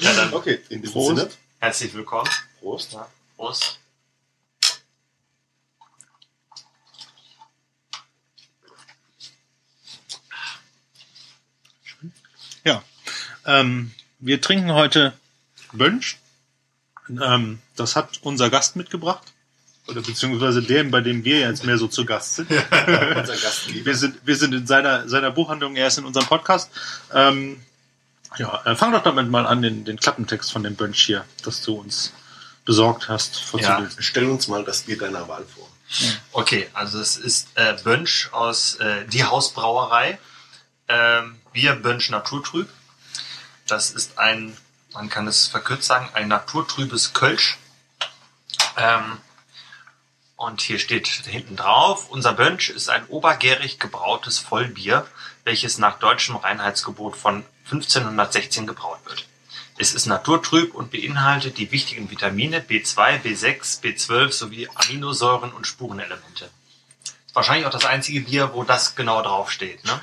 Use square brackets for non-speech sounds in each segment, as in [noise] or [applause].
Ja, dann Okay, in diesem Prost. Sinne. herzlich willkommen. Prost. Ja, Prost. Ja. Ähm, wir trinken heute Bönsch. Ähm, das hat unser Gast mitgebracht. Oder beziehungsweise der, bei dem wir jetzt mehr so zu Gast sind. [laughs] Unser Gastgeber. Wir sind, wir sind in seiner, seiner Buchhandlung, er ist in unserem Podcast. Ähm, ja, äh, fang doch damit mal an, den, den Klappentext von dem Bönsch hier, das du uns besorgt hast, vorzulesen. Stell uns mal das Bier deiner Wahl vor. Okay, also es ist äh, Bönsch aus äh, die Hausbrauerei. Ähm, Bier Bönsch Naturtrüb. Das ist ein, man kann es verkürzt sagen, ein naturtrübes Kölsch. Ähm, und hier steht hinten drauf, unser Bönsch ist ein obergärig gebrautes Vollbier, welches nach deutschem Reinheitsgebot von 1516 gebraut wird. Es ist naturtrüb und beinhaltet die wichtigen Vitamine B2, B6, B12 sowie Aminosäuren und Spurenelemente. Wahrscheinlich auch das einzige Bier, wo das genau draufsteht. Ne?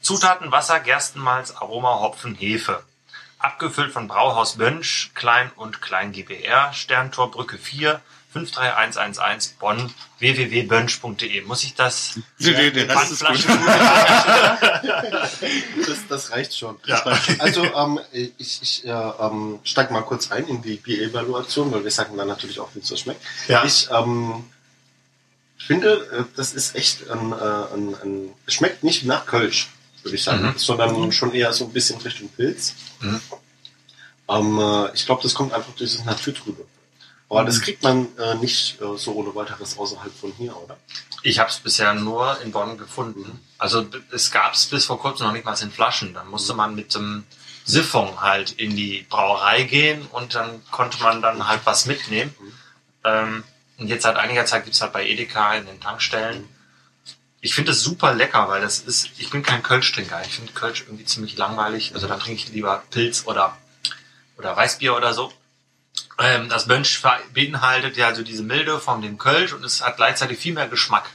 Zutaten Wasser, Gerstenmalz, Aroma, Hopfen, Hefe. Abgefüllt von Brauhaus Bönsch, Klein und Klein GBR, Sterntor Brücke 4, 53111 Bonn, www.bönsch.de. Muss ich das Nee, nee, der Rest ist gut. [laughs] Das, das reicht schon. Ja. Also ähm, ich, ich äh, ähm, steig mal kurz ein in die Bier-Evaluation, weil wir sagen dann natürlich auch, wie es so schmeckt. Ja. Ich ähm, finde, äh, das ist echt ein, äh, ein, ein es schmeckt nicht nach Kölsch, würde ich sagen, Mhm. sondern schon eher so ein bisschen Richtung Pilz. Mhm. Ähm, äh, ich glaube, das kommt einfach durch das Naturtrübe. Aber das kriegt man äh, nicht äh, so ohne weiteres außerhalb von hier, oder? Ich habe es bisher nur in Bonn gefunden. Also b- es gab es bis vor kurzem noch nicht mal in Flaschen. Dann musste man mit dem Siphon halt in die Brauerei gehen und dann konnte man dann halt was mitnehmen. Ähm, und jetzt seit einiger Zeit gibt's halt bei Edeka in den Tankstellen. Ich finde es super lecker, weil das ist, ich bin kein Kölsch-Trinker. Ich finde Kölsch irgendwie ziemlich langweilig. Also dann trinke ich lieber Pilz oder, oder Weißbier oder so. Ähm, das Bönsch ver- beinhaltet ja also diese Milde von dem Kölsch und es hat gleichzeitig viel mehr Geschmack.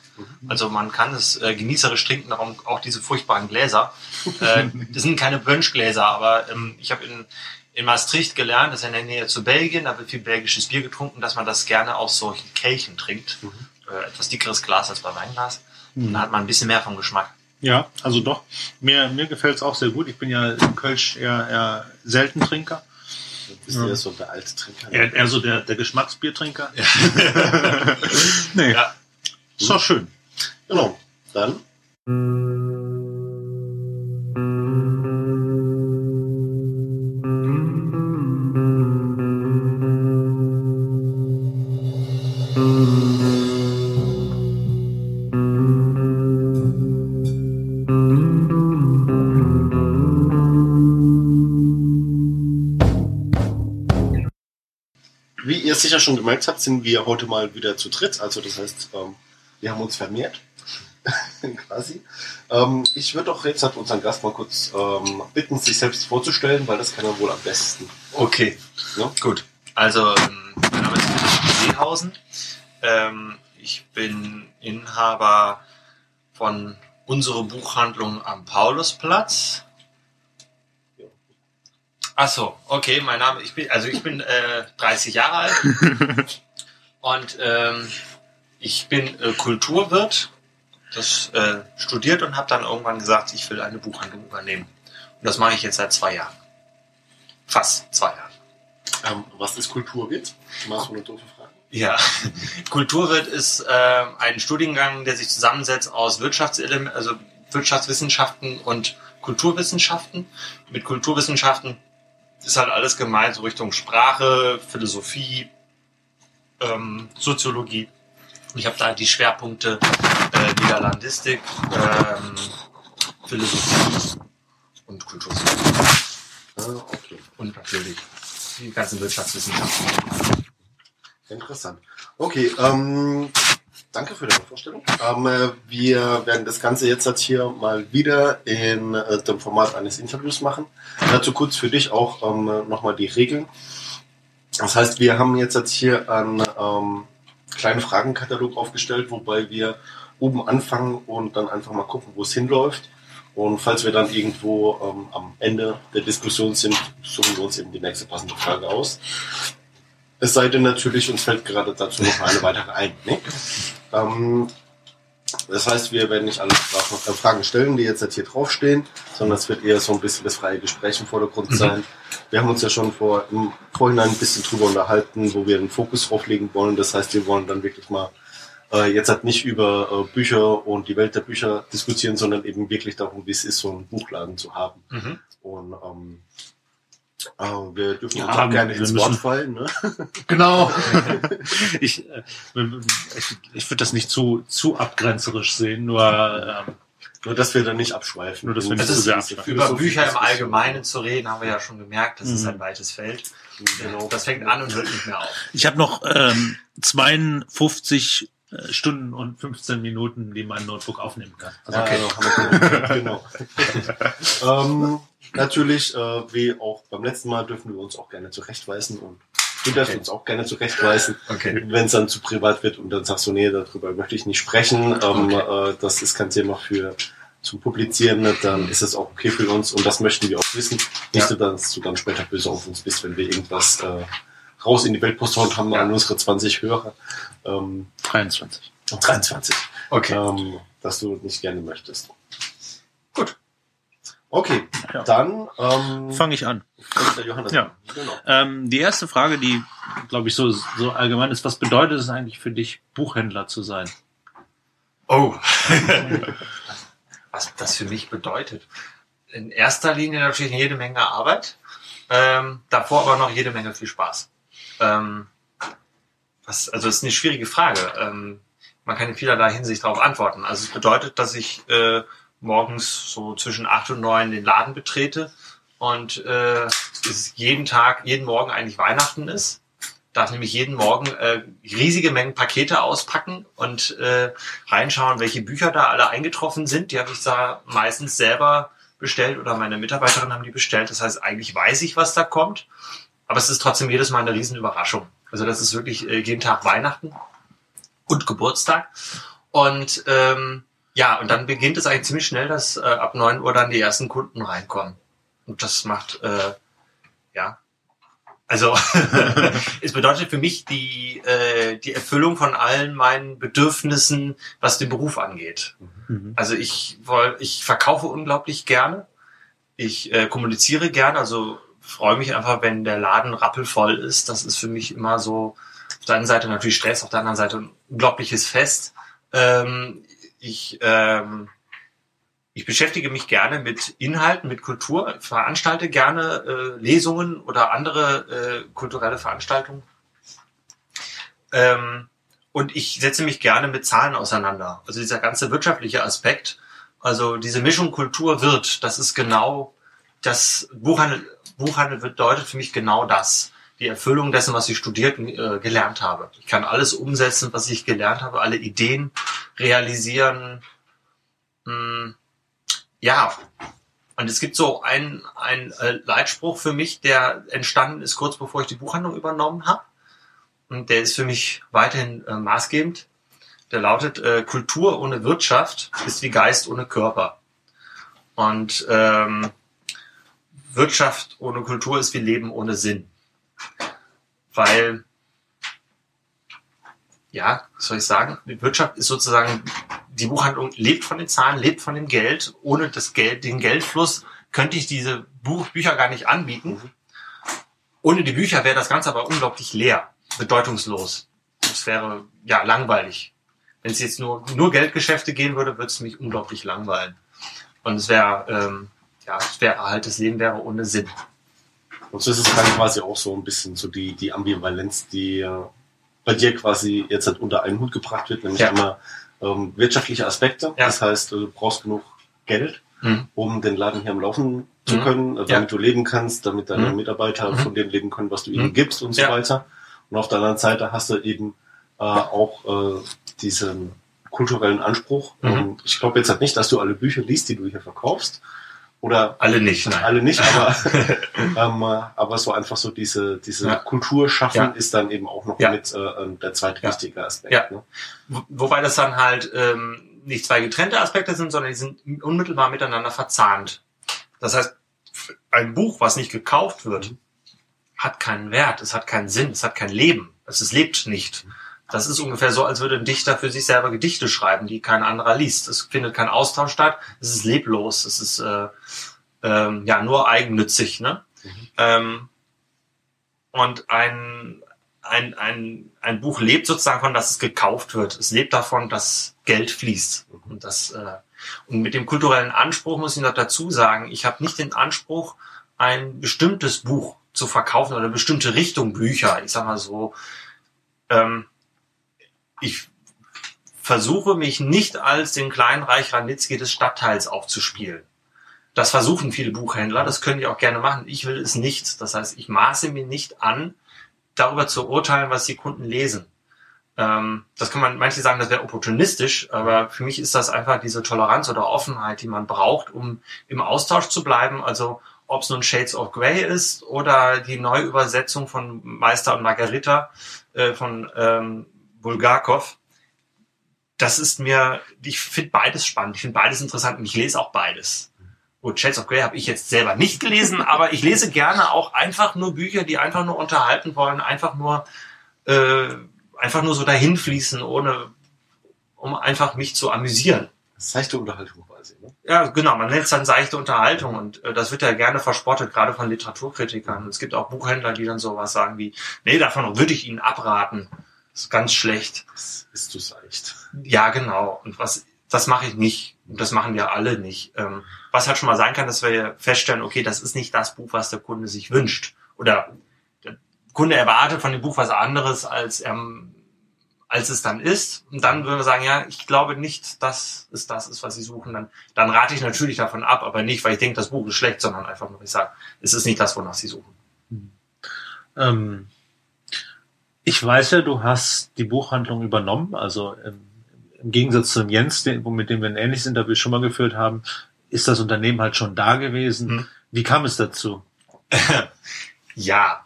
Also man kann es äh, genießerisch trinken, darum auch diese furchtbaren Gläser. [laughs] Äh, das sind keine Bönschgläser, aber ähm, ich habe in, in Maastricht gelernt, das ist in der Nähe zu Belgien, da wird viel belgisches Bier getrunken, dass man das gerne aus solchen Kelchen trinkt. Äh, etwas dickeres Glas als bei Weinglas. Und dann hat man ein bisschen mehr vom Geschmack. Ja, also doch. Mir, mir gefällt es auch sehr gut. Ich bin ja im Kölsch eher, eher selten Trinker. Bist du ja so der alte Trinker? Eher, eher so der, der Geschmacksbiertrinker. [laughs] nee, Ja. ist doch schön. Genau. Dann sicher schon gemerkt habt, sind wir heute mal wieder zu dritt. Also das heißt, ähm, wir haben uns vermehrt. [laughs] Quasi. Ähm, ich würde doch jetzt halt unseren Gast mal kurz ähm, bitten, sich selbst vorzustellen, weil das kann er wohl am besten. Okay. Ne? Gut. Also, mein Name ist Friedrich Seehausen. Ich bin Inhaber von unserer Buchhandlung am Paulusplatz. Ach so, okay, mein Name, ich bin, also ich bin äh, 30 Jahre alt [laughs] und ähm, ich bin äh, Kulturwirt, das äh, studiert und habe dann irgendwann gesagt, ich will eine Buchhandlung übernehmen. Und das mache ich jetzt seit zwei Jahren. Fast zwei Jahren. Ähm, was ist Kulturwitz? Mal so eine doofe Frage. Ja, [laughs] Kulturwirt ist äh, ein Studiengang, der sich zusammensetzt aus Wirtschaftselement, also Wirtschaftswissenschaften und Kulturwissenschaften. Mit Kulturwissenschaften ist halt alles gemeint, so Richtung Sprache, Philosophie, ähm, Soziologie. Ich habe da die Schwerpunkte äh, Niederlandistik, ähm, Philosophie und Kulturwissenschaften. Ah, okay. Und natürlich die ganzen Wirtschaftswissenschaften. Interessant. Okay, ähm, danke für deine Vorstellung. Ähm, äh, wir werden das Ganze jetzt halt hier mal wieder in äh, dem Format eines Interviews machen. Dazu kurz für dich auch ähm, nochmal die Regeln. Das heißt, wir haben jetzt halt hier einen ähm, kleinen Fragenkatalog aufgestellt, wobei wir oben anfangen und dann einfach mal gucken, wo es hinläuft. Und falls wir dann irgendwo ähm, am Ende der Diskussion sind, suchen wir uns eben die nächste passende Frage aus. Es sei denn natürlich, uns fällt gerade dazu noch eine weitere ein. Ne? Ähm, das heißt, wir werden nicht alle Fragen stellen, die jetzt hier draufstehen, sondern es wird eher so ein bisschen das freie Gespräch im Vordergrund sein. Wir haben uns ja schon vor, im Vorhinein ein bisschen drüber unterhalten, wo wir den Fokus drauflegen wollen. Das heißt, wir wollen dann wirklich mal äh, jetzt halt nicht über äh, Bücher und die Welt der Bücher diskutieren, sondern eben wirklich darum, wie es ist, so einen Buchladen zu haben. Mhm. Und ähm, äh, wir dürfen Ja, uns auch gerne wir ins müssen- Wort fallen. Ne? [laughs] Genau. [laughs] ich äh, ich, ich würde das nicht zu, zu abgrenzerisch sehen, nur ähm, Nur, dass wir da nicht abschweifen. Nur, dass wir nicht Das zu ist, sehr abschweifen. über Bücher im Allgemeinen zu reden, haben wir ja schon gemerkt, das ist Mhm. ein weites Feld. Genau. Das fängt an und hört nicht mehr auf. ich habe noch ähm, 52 äh, Stunden und 15 Minuten, die mein Notebook aufnehmen kann. Also, Ja, Okay. also haben wir genau. [laughs] ähm, natürlich, äh, wie auch beim letzten Mal, dürfen wir uns auch gerne zurechtweisen und du darfst Okay. uns auch gerne zurechtweisen, Okay. wenn es dann zu privat wird und dann sagst du, nee, darüber möchte ich nicht sprechen, ähm, äh, das ist kein Thema für zum Publizieren, ne, dann ist es auch okay für uns und das möchten wir auch wissen. Nicht Ja. so, dass du dann später böse auf uns bist, wenn wir irgendwas äh, raus in die Welt posten und haben Ja. an unsere 20 Hörer. Ähm, 23. 23 Okay. ähm, dass du nicht gerne möchtest. Gut. Okay, Ja. dann ähm, Fange ich an. Johannes Ja. an. Genau. Ähm, die erste Frage, die, glaube ich, so, so allgemein ist, was bedeutet es eigentlich für dich, Buchhändler zu sein? Oh. [laughs] Was das für mich bedeutet. In erster Linie natürlich jede Menge Arbeit, ähm, davor aber noch jede Menge viel Spaß. Ähm, was, also das ist eine schwierige Frage. Ähm, man kann in vielerlei Hinsicht darauf antworten. Also es bedeutet, dass ich äh, morgens so zwischen acht und neun den Laden betrete und äh, es jeden Tag, jeden Morgen eigentlich Weihnachten ist. Darf nämlich jeden Morgen äh, riesige Mengen Pakete auspacken und äh, reinschauen, welche Bücher da alle eingetroffen sind. Die habe ich da meistens selber bestellt oder meine Mitarbeiterinnen haben die bestellt. Das heißt, eigentlich weiß ich, was da kommt. Aber es ist trotzdem jedes Mal eine riesen Überraschung. Also das ist wirklich äh, jeden Tag Weihnachten und Geburtstag. Und ähm, ja, und dann beginnt es eigentlich ziemlich schnell, dass äh, ab 9 Uhr dann die ersten Kunden reinkommen. Und das macht, äh, ja, also [laughs] es bedeutet für mich die, äh, die Erfüllung von allen meinen Bedürfnissen, was den Beruf angeht. Mhm. Also ich ich verkaufe unglaublich gerne. Ich äh, kommuniziere gerne, also freue mich einfach, wenn der Laden rappelvoll ist. Das ist für mich immer so auf der einen Seite natürlich Stress, auf der anderen Seite ein unglaubliches Fest. Ähm, ich ähm, ich beschäftige mich gerne mit Inhalten, mit Kultur, veranstalte gerne äh, Lesungen oder andere äh, kulturelle Veranstaltungen. Ähm, und ich setze mich gerne mit Zahlen auseinander. Also dieser ganze wirtschaftliche Aspekt, also diese Mischung Kultur wird, das ist genau das Buchhandel, Buchhandel bedeutet für mich genau das. Die Erfüllung dessen, was ich studiert und äh, gelernt habe. Ich kann alles umsetzen, was ich gelernt habe, alle Ideen realisieren. Hm, ja, und es gibt so einen, einen äh, Leitspruch für mich, der entstanden ist kurz bevor ich die Buchhandlung übernommen habe. Und der ist für mich weiterhin äh, maßgebend. Der lautet, äh, Kultur ohne Wirtschaft ist wie Geist ohne Körper. Und ähm, Wirtschaft ohne Kultur ist wie Leben ohne Sinn. Weil, ja, was soll ich sagen, die Wirtschaft ist sozusagen, die Buchhandlung lebt von den Zahlen, lebt von dem Geld. Ohne das Geld, den Geldfluss könnte ich diese Buch, Bücher gar nicht anbieten. Ohne die Bücher wäre das Ganze aber unglaublich leer, bedeutungslos. Das wäre ja langweilig. Wenn es jetzt nur, nur Geldgeschäfte gehen würde, würde es mich unglaublich langweilen. Und es wäre, ähm, ja, es wäre halt, das Leben wäre ohne Sinn. Und so ist es dann quasi auch so ein bisschen so die, die Ambivalenz, die äh, bei dir quasi jetzt halt unter einen Hut gebracht wird, nämlich Ja. einmal ähm, wirtschaftliche Aspekte. Ja. Das heißt, du brauchst genug Geld, Mhm. um den Laden hier am Laufen zu Mhm. können, äh, damit Ja. du leben kannst, damit deine Mhm. Mitarbeiter Mhm. von dem leben können, was du ihnen Mhm. gibst und so Ja. weiter. Und auf der anderen Seite hast du eben äh, auch äh, diesen kulturellen Anspruch. Mhm. Ich glaube jetzt halt nicht, dass du alle Bücher liest, die du hier verkaufst. Oder Alle nicht, nein. alle nicht, aber, [laughs] ähm, äh, aber so einfach so diese, diese Ja. Kultur schaffen Ja. ist dann eben auch noch Ja. mit äh, ähm, der zweite wichtige Aspekt. Ja. Ne? Wo- Wobei das dann halt, ähm, nicht zwei getrennte Aspekte sind, sondern die sind unmittelbar miteinander verzahnt. Das heißt, ein Buch, was nicht gekauft wird, hat keinen Wert, es hat keinen Sinn, es hat kein Leben, es, es lebt nicht. Das ist ungefähr so, als würde ein Dichter für sich selber Gedichte schreiben, die kein anderer liest. Es findet kein Austausch statt, es ist leblos, es ist äh, ähm, ja nur eigennützig. Ne? Ähm, und ein, ein, ein, ein Buch lebt sozusagen davon, dass es gekauft wird. Es lebt davon, dass Geld fließt. Und, das, äh, und mit dem kulturellen Anspruch muss ich noch dazu sagen, ich habe nicht den Anspruch, ein bestimmtes Buch zu verkaufen oder eine bestimmte Richtung Bücher. Ich sag mal so, ähm, ich versuche mich nicht als den kleinen Reich Ranitzky des Stadtteils aufzuspielen. Das versuchen viele Buchhändler, das können die auch gerne machen. Ich will es nicht. Das heißt, ich maße mir nicht an, darüber zu urteilen, was die Kunden lesen. Ähm, das kann man, manche sagen, das wäre opportunistisch, aber für mich ist das einfach diese Toleranz oder Offenheit, die man braucht, um im Austausch zu bleiben. Also ob es nun Shades of Grey ist oder die Neuübersetzung von Meister und Margarita äh, von ähm, Bulgakov. Das ist mir, ich finde beides spannend, ich finde beides interessant und ich lese auch beides. Gut, Shades of Grey habe ich jetzt selber nicht gelesen, [laughs] aber ich lese gerne auch einfach nur Bücher, die einfach nur unterhalten wollen, einfach nur, äh, einfach nur so dahin fließen, ohne, um einfach mich zu amüsieren. Seichte Unterhaltung quasi, ne? Ja, genau, man nennt es dann seichte Unterhaltung und äh, das wird ja gerne verspottet, gerade von Literaturkritikern. Es gibt auch Buchhändler, die dann sowas sagen wie, nee, davon würde ich Ihnen abraten. Das ist ganz schlecht. Das ist zu seicht. Ja, genau. Und was, das mache ich nicht. Und das machen wir alle nicht. Ähm, was halt schon mal sein kann, dass wir feststellen, okay, das ist nicht das Buch, was der Kunde sich wünscht. Oder der Kunde erwartet von dem Buch was anderes, als er, als es dann ist. Und dann würden wir sagen, ja, ich glaube nicht, dass es das ist, was Sie suchen. Dann, dann rate ich natürlich davon ab, aber nicht, weil ich denke, das Buch ist schlecht, sondern einfach nur, ich sage, es ist nicht das, wonach Sie suchen. Ähm, ich weiß ja, du hast die Buchhandlung übernommen, also im, im Gegensatz zum Jens, den, mit dem wir ein ähnliches Interview schon mal geführt haben, ist das Unternehmen halt schon da gewesen. Hm. Wie kam es dazu? [laughs] Ja,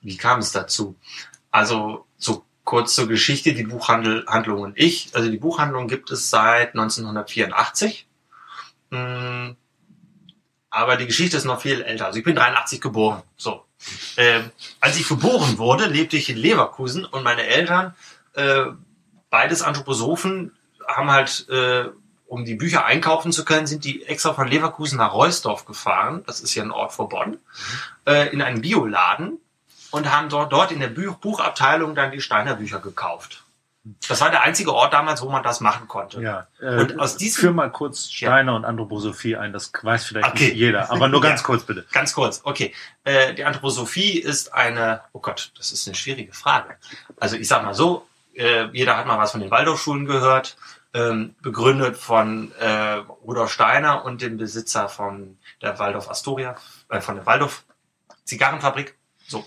wie kam es dazu? Also so kurz zur Geschichte, die Buchhandlung und ich. Also die Buchhandlung gibt es seit 1984. Mm, Aber die Geschichte ist noch viel älter. Also ich bin 83 geboren. So. Ähm, als ich geboren wurde, lebte ich in Leverkusen und meine Eltern, äh, beides Anthroposophen, haben halt, äh, um die Bücher einkaufen zu können, sind die extra von Leverkusen nach Reusdorf gefahren. Das ist ja ein Ort vor Bonn. Äh, in einen Bioladen und haben dort, dort in der Buch Buchabteilung dann die Steiner Bücher gekauft. Das war der einzige Ort damals, wo man das machen konnte. Ja, äh, Und aus diesem- führ mal kurz Steiner und Anthroposophie ein, das weiß vielleicht Okay. nicht jeder, aber nur [laughs] ganz Ja. kurz bitte. Ganz kurz, okay. Äh, die Anthroposophie ist eine, oh Gott, das ist eine schwierige Frage. Also ich sag mal so, äh, jeder hat mal was von den Waldorfschulen gehört, ähm, begründet von äh, Rudolf Steiner und dem Besitzer von der Waldorf Astoria, äh, von der Waldorf Zigarrenfabrik. So.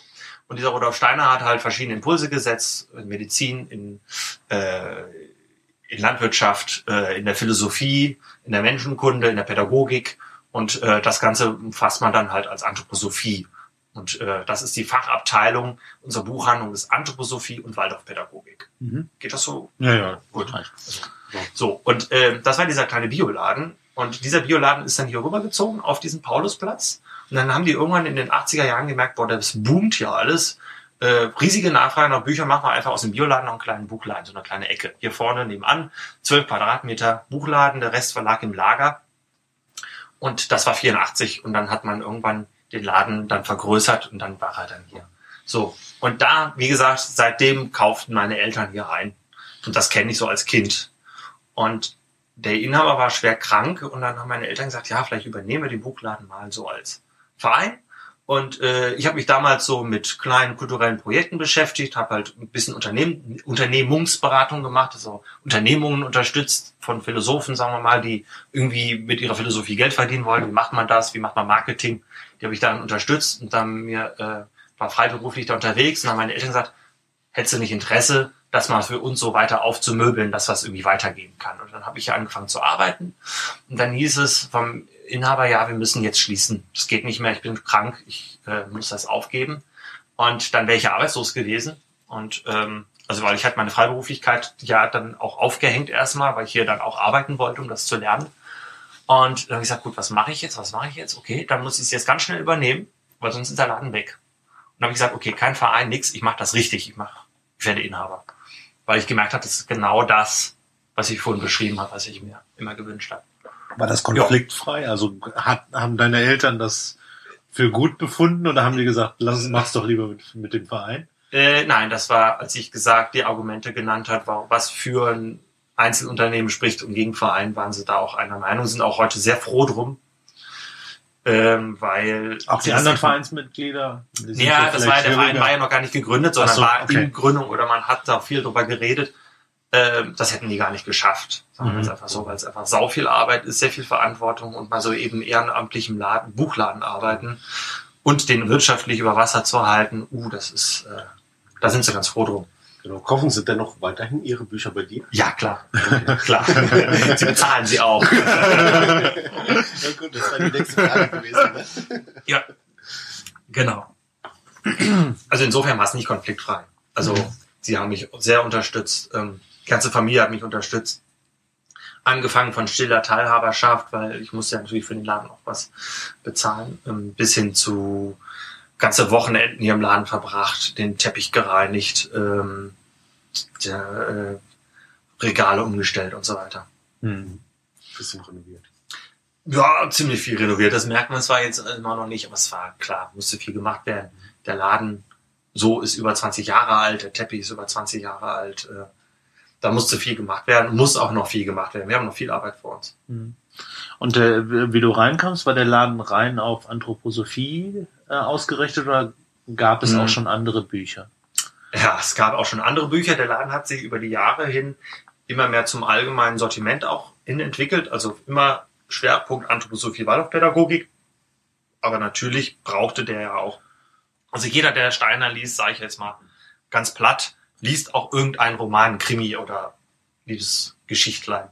Und dieser Rudolf Steiner hat halt verschiedene Impulse gesetzt, in Medizin, in, äh, in Landwirtschaft, äh, in der Philosophie, in der Menschenkunde, in der Pädagogik. Und äh, das Ganze fasst man dann halt als Anthroposophie. Und äh, das ist die Fachabteilung unserer Buchhandlung ist Anthroposophie und Waldorfpädagogik. Mhm. Geht das so? Ja, ja, Gut. So, und äh, das war dieser kleine Bioladen. Und dieser Bioladen ist dann hier rübergezogen auf diesen Paulusplatz. Und dann haben die irgendwann in den 80er Jahren gemerkt, boah, das boomt hier alles. Äh, riesige Nachfrage nach Büchern, machen wir einfach aus dem Bioladen noch einen kleinen Buchladen, so eine kleine Ecke. Hier vorne nebenan, 12 Quadratmeter Buchladen, der Rest verlag im Lager. Und das war 84 und dann hat man irgendwann den Laden dann vergrößert und dann war er dann hier. So, und da, wie gesagt, seitdem kauften meine Eltern hier rein. Und das kenne ich so als Kind. Und der Inhaber war schwer krank und dann haben meine Eltern gesagt, ja, vielleicht übernehmen wir den Buchladen mal so als Verein. Und äh, ich habe mich damals so mit kleinen kulturellen Projekten beschäftigt, habe halt ein bisschen Unternehmen, Unternehmungsberatung gemacht, also Unternehmungen unterstützt von Philosophen, sagen wir mal, die irgendwie mit ihrer Philosophie Geld verdienen wollen. Wie macht man das? Wie macht man Marketing? Die habe ich dann unterstützt und dann mir äh, war freiberuflich da unterwegs und dann meine Eltern gesagt, hättest du nicht Interesse, das mal für uns so weiter aufzumöbeln, dass das irgendwie weitergehen kann. Und dann habe ich ja angefangen zu arbeiten. Und dann hieß es vom Inhaber, ja, wir müssen jetzt schließen. Das geht nicht mehr, ich bin krank, ich äh, muss das aufgeben. Und dann wäre ich ja arbeitslos gewesen. Und ähm, Also weil ich halt meine Freiberuflichkeit ja dann auch aufgehängt erstmal, weil ich hier dann auch arbeiten wollte, um das zu lernen. Und dann habe ich gesagt, gut, was mache ich jetzt? Was mache ich jetzt? Okay, dann muss ich es jetzt ganz schnell übernehmen, weil sonst ist der Laden weg. Und dann habe ich gesagt, okay, kein Verein, nix, ich mache das richtig, ich mache, ich werde Inhaber. Weil ich gemerkt habe, das ist genau das, was ich vorhin beschrieben habe, was ich mir immer gewünscht habe. War das konfliktfrei? Also hat, haben deine Eltern das für gut befunden oder haben die gesagt, lass mach's doch lieber mit, mit dem Verein? Äh, nein, das war, als ich gesagt, die Argumente genannt hat, war, was für ein Einzelunternehmen spricht und gegen Verein, waren sie da auch einer Meinung, sind auch heute sehr froh drum. Ähm, weil auch die anderen Vereinsmitglieder. Ja, das war ja, der Verein war ja noch gar nicht gegründet, sondern so, war okay. in Gründung oder man hat da viel drüber geredet. Ähm, das hätten die gar nicht geschafft. Sagen wir es mhm. einfach so, weil es einfach sau viel Arbeit ist, sehr viel Verantwortung und mal so eben ehrenamtlich im Laden, Buchladen arbeiten und den wirtschaftlich über Wasser zu halten, uh, das ist, äh, da sind sie ganz froh drum. Genau. Kaufen Sie dennoch weiterhin Ihre Bücher bei dir? Ja, klar. klar. [laughs] sie bezahlen sie auch. ja gut, das war die nächste Frage gewesen. Ne? Ja, genau. Also insofern war es nicht konfliktfrei. Also mhm. sie haben mich sehr unterstützt. Ähm, die ganze Familie hat mich unterstützt. Angefangen von stiller Teilhaberschaft, weil ich musste ja natürlich für den Laden auch was bezahlen, ähm, bis hin zu ganze Wochenenden hier im Laden verbracht, den Teppich gereinigt, ähm, der, äh, Regale umgestellt und so weiter. Hm. Bisschen renoviert. Ja, ziemlich viel renoviert. Das merkt man zwar jetzt immer noch nicht, aber es war klar, musste viel gemacht werden. Der Laden so ist über 20 Jahre alt, der Teppich ist über 20 Jahre alt. Äh, da musste viel gemacht werden, muss auch noch viel gemacht werden. Wir haben noch viel Arbeit vor uns. Hm. Und äh, wie du reinkamst, war der Laden rein auf Anthroposophie äh, ausgerichtet oder gab es mhm. auch schon andere Bücher? Ja, es gab auch schon andere Bücher. Der Laden hat sich über die Jahre hin immer mehr zum allgemeinen Sortiment auch hin entwickelt. Also immer Schwerpunkt Anthroposophie, Waldorfpädagogik. Aber natürlich brauchte der ja auch, also jeder, der Steiner liest, sage ich jetzt mal ganz platt, liest auch irgendeinen Roman, Krimi oder Liebesgeschichtlein.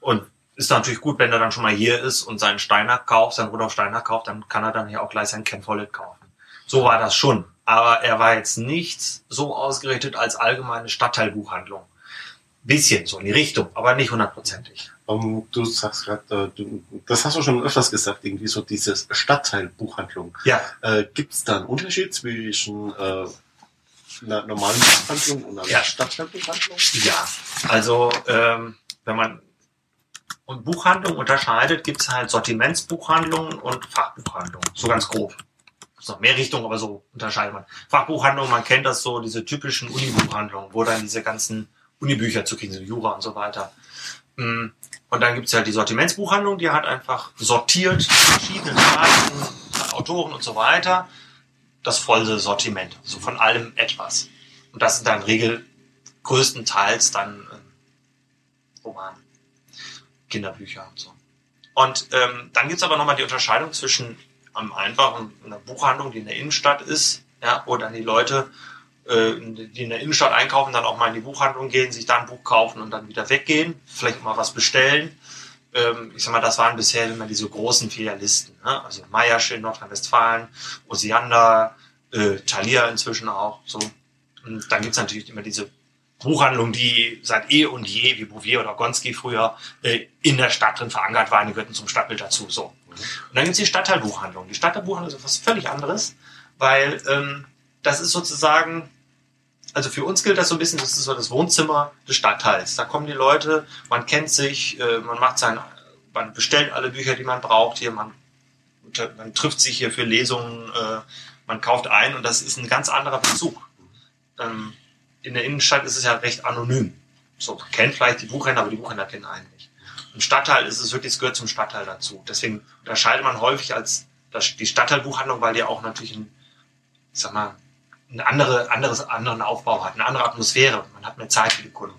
Und ist natürlich gut, wenn er dann schon mal hier ist und seinen Steiner kauft, seinen Rudolf Steiner kauft, dann kann er dann hier auch gleich sein Ken Follett kaufen. So war das schon. Aber er war jetzt nicht so ausgerichtet als allgemeine Stadtteilbuchhandlung. Bisschen so in die Richtung, aber nicht hundertprozentig. Um, du sagst gerade, äh, das hast du schon öfters gesagt, irgendwie so dieses Stadtteilbuchhandlung. Ja. Äh, Gibt es da einen Unterschied zwischen äh, einer normalen Buchhandlung und einer ja. Stadtteilbuchhandlung? Ja, also ähm, wenn man und Buchhandlung unterscheidet, gibt es halt Sortimentsbuchhandlungen und Fachbuchhandlungen. So ganz grob. Es noch mehr Richtungen, aber so unterscheidet man. Fachbuchhandlung, man kennt das so, diese typischen Uni-Buchhandlungen, wo dann diese ganzen Unibücher zu kriegen sind, Jura und so weiter. Mm. Und dann gibt es ja die Sortimentsbuchhandlung, die hat einfach sortiert verschiedene Arten, Autoren und so weiter. Das volle Sortiment, so von allem etwas. Und das sind dann Regel größtenteils dann äh, Romane. Kinderbücher und so. Und ähm, dann gibt's aber nochmal die Unterscheidung zwischen einem einfachen einer Buchhandlung, die in der Innenstadt ist, ja, wo dann die Leute, äh, die in der Innenstadt einkaufen, dann auch mal in die Buchhandlung gehen, sich da ein Buch kaufen und dann wieder weggehen, vielleicht mal was bestellen. Ähm, ich sag mal, das waren bisher immer diese großen Filialisten, ne? also Meiersch in Nordrhein-Westfalen, Osiander, äh, Thalia inzwischen auch. So. Und dann gibt's natürlich immer diese Buchhandlung, die seit eh und je, wie Bouvier oder Gonski früher, äh, in der Stadt drin verankert waren, die gehörten zum Stadtbild dazu. So. Und dann gibt's die Stadtteilbuchhandlung. Die Stadtteilbuchhandlung ist etwas völlig anderes, weil ähm, das ist sozusagen, also für uns gilt das so ein bisschen, das ist so das Wohnzimmer des Stadtteils. Da kommen die Leute, man kennt sich, äh, man macht sein, man bestellt alle Bücher, die man braucht hier, man, man trifft sich hier für Lesungen, äh, man kauft ein und das ist ein ganz anderer Bezug. Ähm, in der Innenstadt ist es ja recht anonym. So, kennt vielleicht die Buchhändler, aber die Buchhändler kennen einen nicht. Im Stadtteil ist es wirklich, es gehört zum Stadtteil dazu. Deswegen unterscheidet man häufig als die Stadtteilbuchhandlung, weil die auch natürlich ein, ich sag mal, eine andere, anderes, anderen Aufbau hat, eine andere Atmosphäre. Man hat mehr Zeit für die Kunden.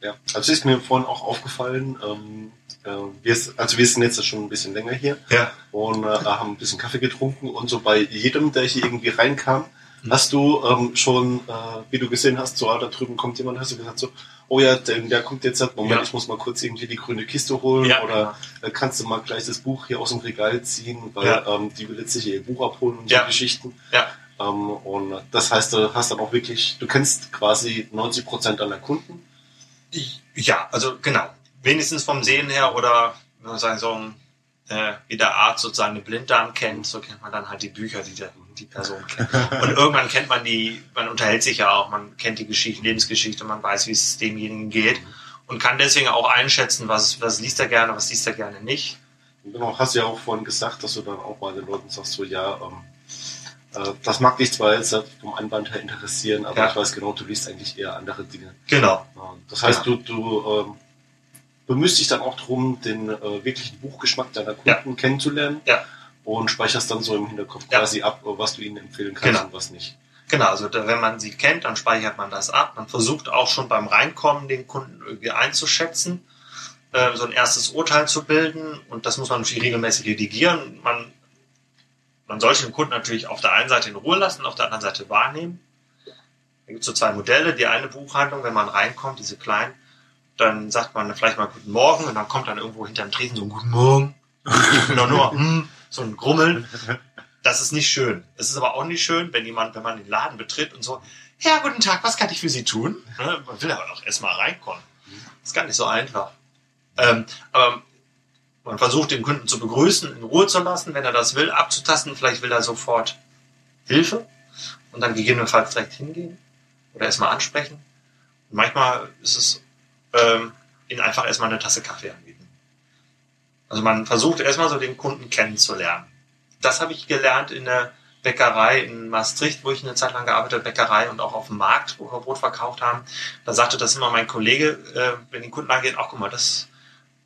Ja, also ist mir vorhin auch aufgefallen, ähm, äh, wir, also wir sind jetzt schon ein bisschen länger hier ja. und äh, haben ein bisschen Kaffee getrunken und so bei jedem, der hier irgendwie reinkam, Hast du ähm, schon, äh, wie du gesehen hast, so ah, da drüben kommt jemand, hast du gesagt so, oh ja, der, der kommt jetzt, Moment, ja. ich muss mal kurz irgendwie die grüne Kiste holen ja, oder äh, kannst du mal gleich das Buch hier aus dem Regal ziehen, weil ja. ähm, die will jetzt sicher ihr Buch abholen und so Geschichten. Ja. Ähm, und das heißt, du hast dann auch wirklich, du kennst quasi 90 Prozent deiner Kunden. Ja, also genau. Wenigstens vom Sehen her oder wenn man sagen so, äh, wie der Arzt sozusagen den Blinddarm kennt, so kennt man dann halt die Bücher, die der, die Person kennt. [laughs] Und irgendwann kennt man die, man unterhält sich ja auch, man kennt die Geschichte, Lebensgeschichte, man weiß, wie es demjenigen geht und kann deswegen auch einschätzen, was, was liest er gerne, was liest er gerne nicht. Genau, hast du ja auch vorhin gesagt, dass du dann auch mal den Leuten sagst, so ja, ähm, äh, das mag dich zwar jetzt vom Anband her interessieren, aber Ja. ich weiß genau, du liest eigentlich eher andere Dinge. Genau. Ja, Das heißt, du, du ähm, bemühst dich dann auch darum, den äh, wirklichen Buchgeschmack deiner Kunden kennenzulernen Ja. und speicherst dann so im Hinterkopf Ja. quasi ab, was du ihnen empfehlen kannst Genau. und was nicht. Genau, also da, wenn man sie kennt, dann speichert man das ab. Man versucht auch schon beim Reinkommen den Kunden irgendwie einzuschätzen, äh, so ein erstes Urteil zu bilden. Und das muss man natürlich regelmäßig redigieren. Man, man sollte den Kunden natürlich auf der einen Seite in Ruhe lassen, auf der anderen Seite wahrnehmen. Da gibt es so zwei Modelle. Die eine Buchhandlung, wenn man reinkommt, diese kleinen, dann sagt man vielleicht mal Guten Morgen und dann kommt dann irgendwo hinterm Tresen so ein Guten Morgen. [laughs] Dann nur hm, so ein Grummeln. Das ist nicht schön. Es ist aber auch nicht schön, wenn jemand, wenn man den Laden betritt und so, ja, guten Tag, was kann ich für Sie tun? Ne, Man will aber auch erstmal reinkommen. Das ist gar nicht so einfach. Ähm, aber man versucht den Kunden zu begrüßen, in Ruhe zu lassen, wenn er das will, abzutasten. Vielleicht will er sofort Hilfe und dann gegebenenfalls direkt hingehen oder erstmal ansprechen. Und manchmal ist es ähm, ihnen einfach erstmal eine Tasse Kaffee anbieten. Also man versucht erstmal so den Kunden kennenzulernen. Das habe ich gelernt in der Bäckerei in Maastricht, wo ich eine Zeit lang gearbeitet habe, Bäckerei und auch auf dem Markt, wo wir Brot verkauft haben. Da sagte das immer mein Kollege, äh, wenn die Kunden angehen, ach guck mal, das,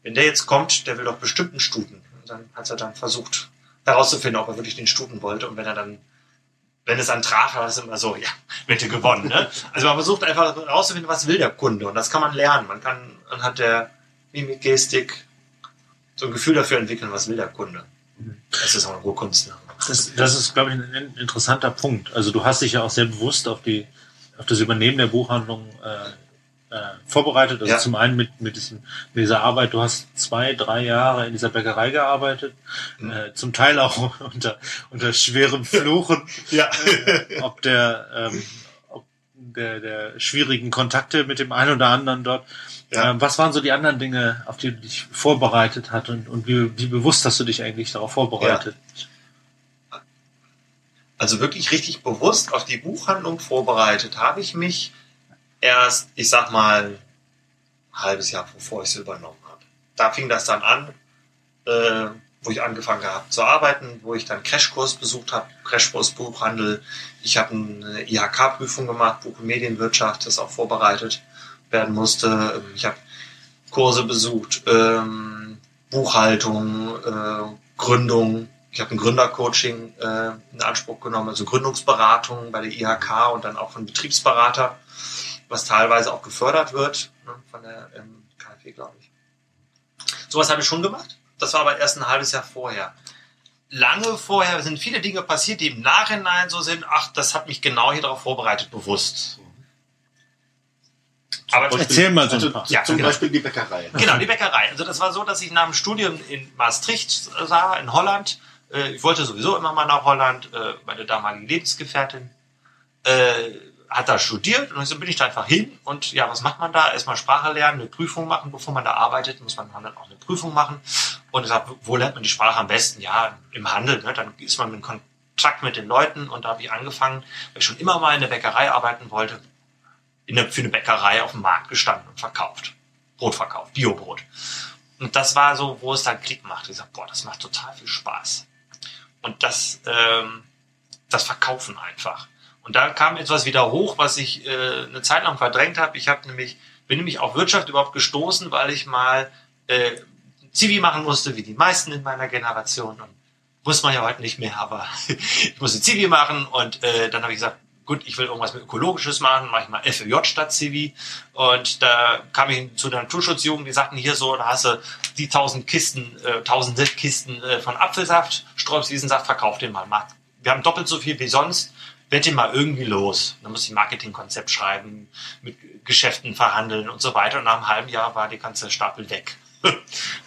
wenn der jetzt kommt, der will doch bestimmt einen Stuten. Und dann hat er dann versucht herauszufinden, ob er wirklich den Stuten wollte. Und wenn er dann, wenn es dann traf, war es immer so, ja, Wette gewonnen. Ne? Also man versucht einfach herauszufinden, was will der Kunde. Und das kann man lernen. Man kann anhand der Mimik, Gestik so ein Gefühl dafür entwickeln, was will der Kunde. Das ist auch eine hohe Kunst. Ne? Das, das ist, glaube ich, ein interessanter Punkt. Also du hast dich ja auch sehr bewusst auf die, auf das Übernehmen der Buchhandlung äh, äh, vorbereitet. Also Ja. zum einen mit, mit, diesem, mit dieser Arbeit, du hast zwei, drei Jahre in dieser Bäckerei gearbeitet, Mhm. äh, zum Teil auch [laughs] unter, unter schwerem Fluchen, [laughs] Ja. ob der, ähm, ob der, der schwierigen Kontakte mit dem einen oder anderen dort. Ja. Ähm, was waren so die anderen Dinge, auf die du dich vorbereitet hast und, und wie, wie bewusst hast du dich eigentlich darauf vorbereitet? also wirklich richtig bewusst auf die Buchhandlung vorbereitet habe ich mich erst, ich sag mal, ein halbes Jahr bevor ich sie übernommen habe. Da fing das dann an, äh, wo ich angefangen habe zu arbeiten, wo ich dann Crashkurs besucht habe, Crashkurs Buchhandel. Ich habe eine IHK-Prüfung gemacht, Buch- und Medienwirtschaft, das auch vorbereitet werden musste. Ich habe Kurse besucht, ähm, Buchhaltung, äh, Gründung. Ich habe ein Gründercoaching äh, in Anspruch genommen, also Gründungsberatung bei der IHK und dann auch von Betriebsberater, was teilweise auch gefördert wird ne, von der ähm, KfW, glaube ich. Sowas habe ich schon gemacht. Das war aber erst ein halbes Jahr vorher. Lange vorher sind viele Dinge passiert, die im Nachhinein so sind, ach, das hat mich genau hier darauf vorbereitet, bewusst. Aber Erzähl mal so ein paar. Ja, zum genau. Beispiel die Bäckerei. Genau, die Bäckerei. Also das war so, dass ich nach dem Studium in Maastricht sah, in Holland. Äh, Ich wollte sowieso immer mal nach Holland. Äh, Meine damalige Lebensgefährtin äh, hat da studiert und so bin ich da einfach hin. Und ja, was macht man da? Erstmal Sprache lernen, eine Prüfung machen. Bevor man da arbeitet, muss man dann auch eine Prüfung machen. Und ich sag, wo lernt man die Sprache am besten? Ja, im Handel. Ne? Dann ist man in Kontakt mit den Leuten. Und da habe ich angefangen, weil ich schon immer mal in der Bäckerei arbeiten wollte, in der, für eine Bäckerei auf dem Markt gestanden und verkauft. Brot verkauft, Biobrot. Und das war so, wo es dann Klick machte. Ich sag, boah, das macht total viel Spaß. Und das, ähm, das Verkaufen einfach. Und dann kam etwas wieder hoch, was ich äh, eine Zeit lang verdrängt habe. Ich habe nämlich, bin nämlich auf Wirtschaft überhaupt gestoßen, weil ich mal äh, Zivi machen musste, wie die meisten in meiner Generation. Und muss man ja heute nicht mehr, aber [laughs] ich musste Zivi machen und äh, dann habe ich gesagt, gut, ich will irgendwas mit Ökologisches machen, mache ich mal FÖJ statt Zivi. Und da kam ich zu der Naturschutzjugend, die sagten hier so, da hast du die tausend Kisten, äh, tausende Kisten äh, von Apfelsaft, sträubst diesen Saft, verkauf den mal. Mach- Wir haben doppelt so viel wie sonst, werd den mal irgendwie los. Dann muss ich Marketingkonzept schreiben, mit Geschäften verhandeln und so weiter. Und nach einem halben Jahr war die ganze Stapel weg. [laughs]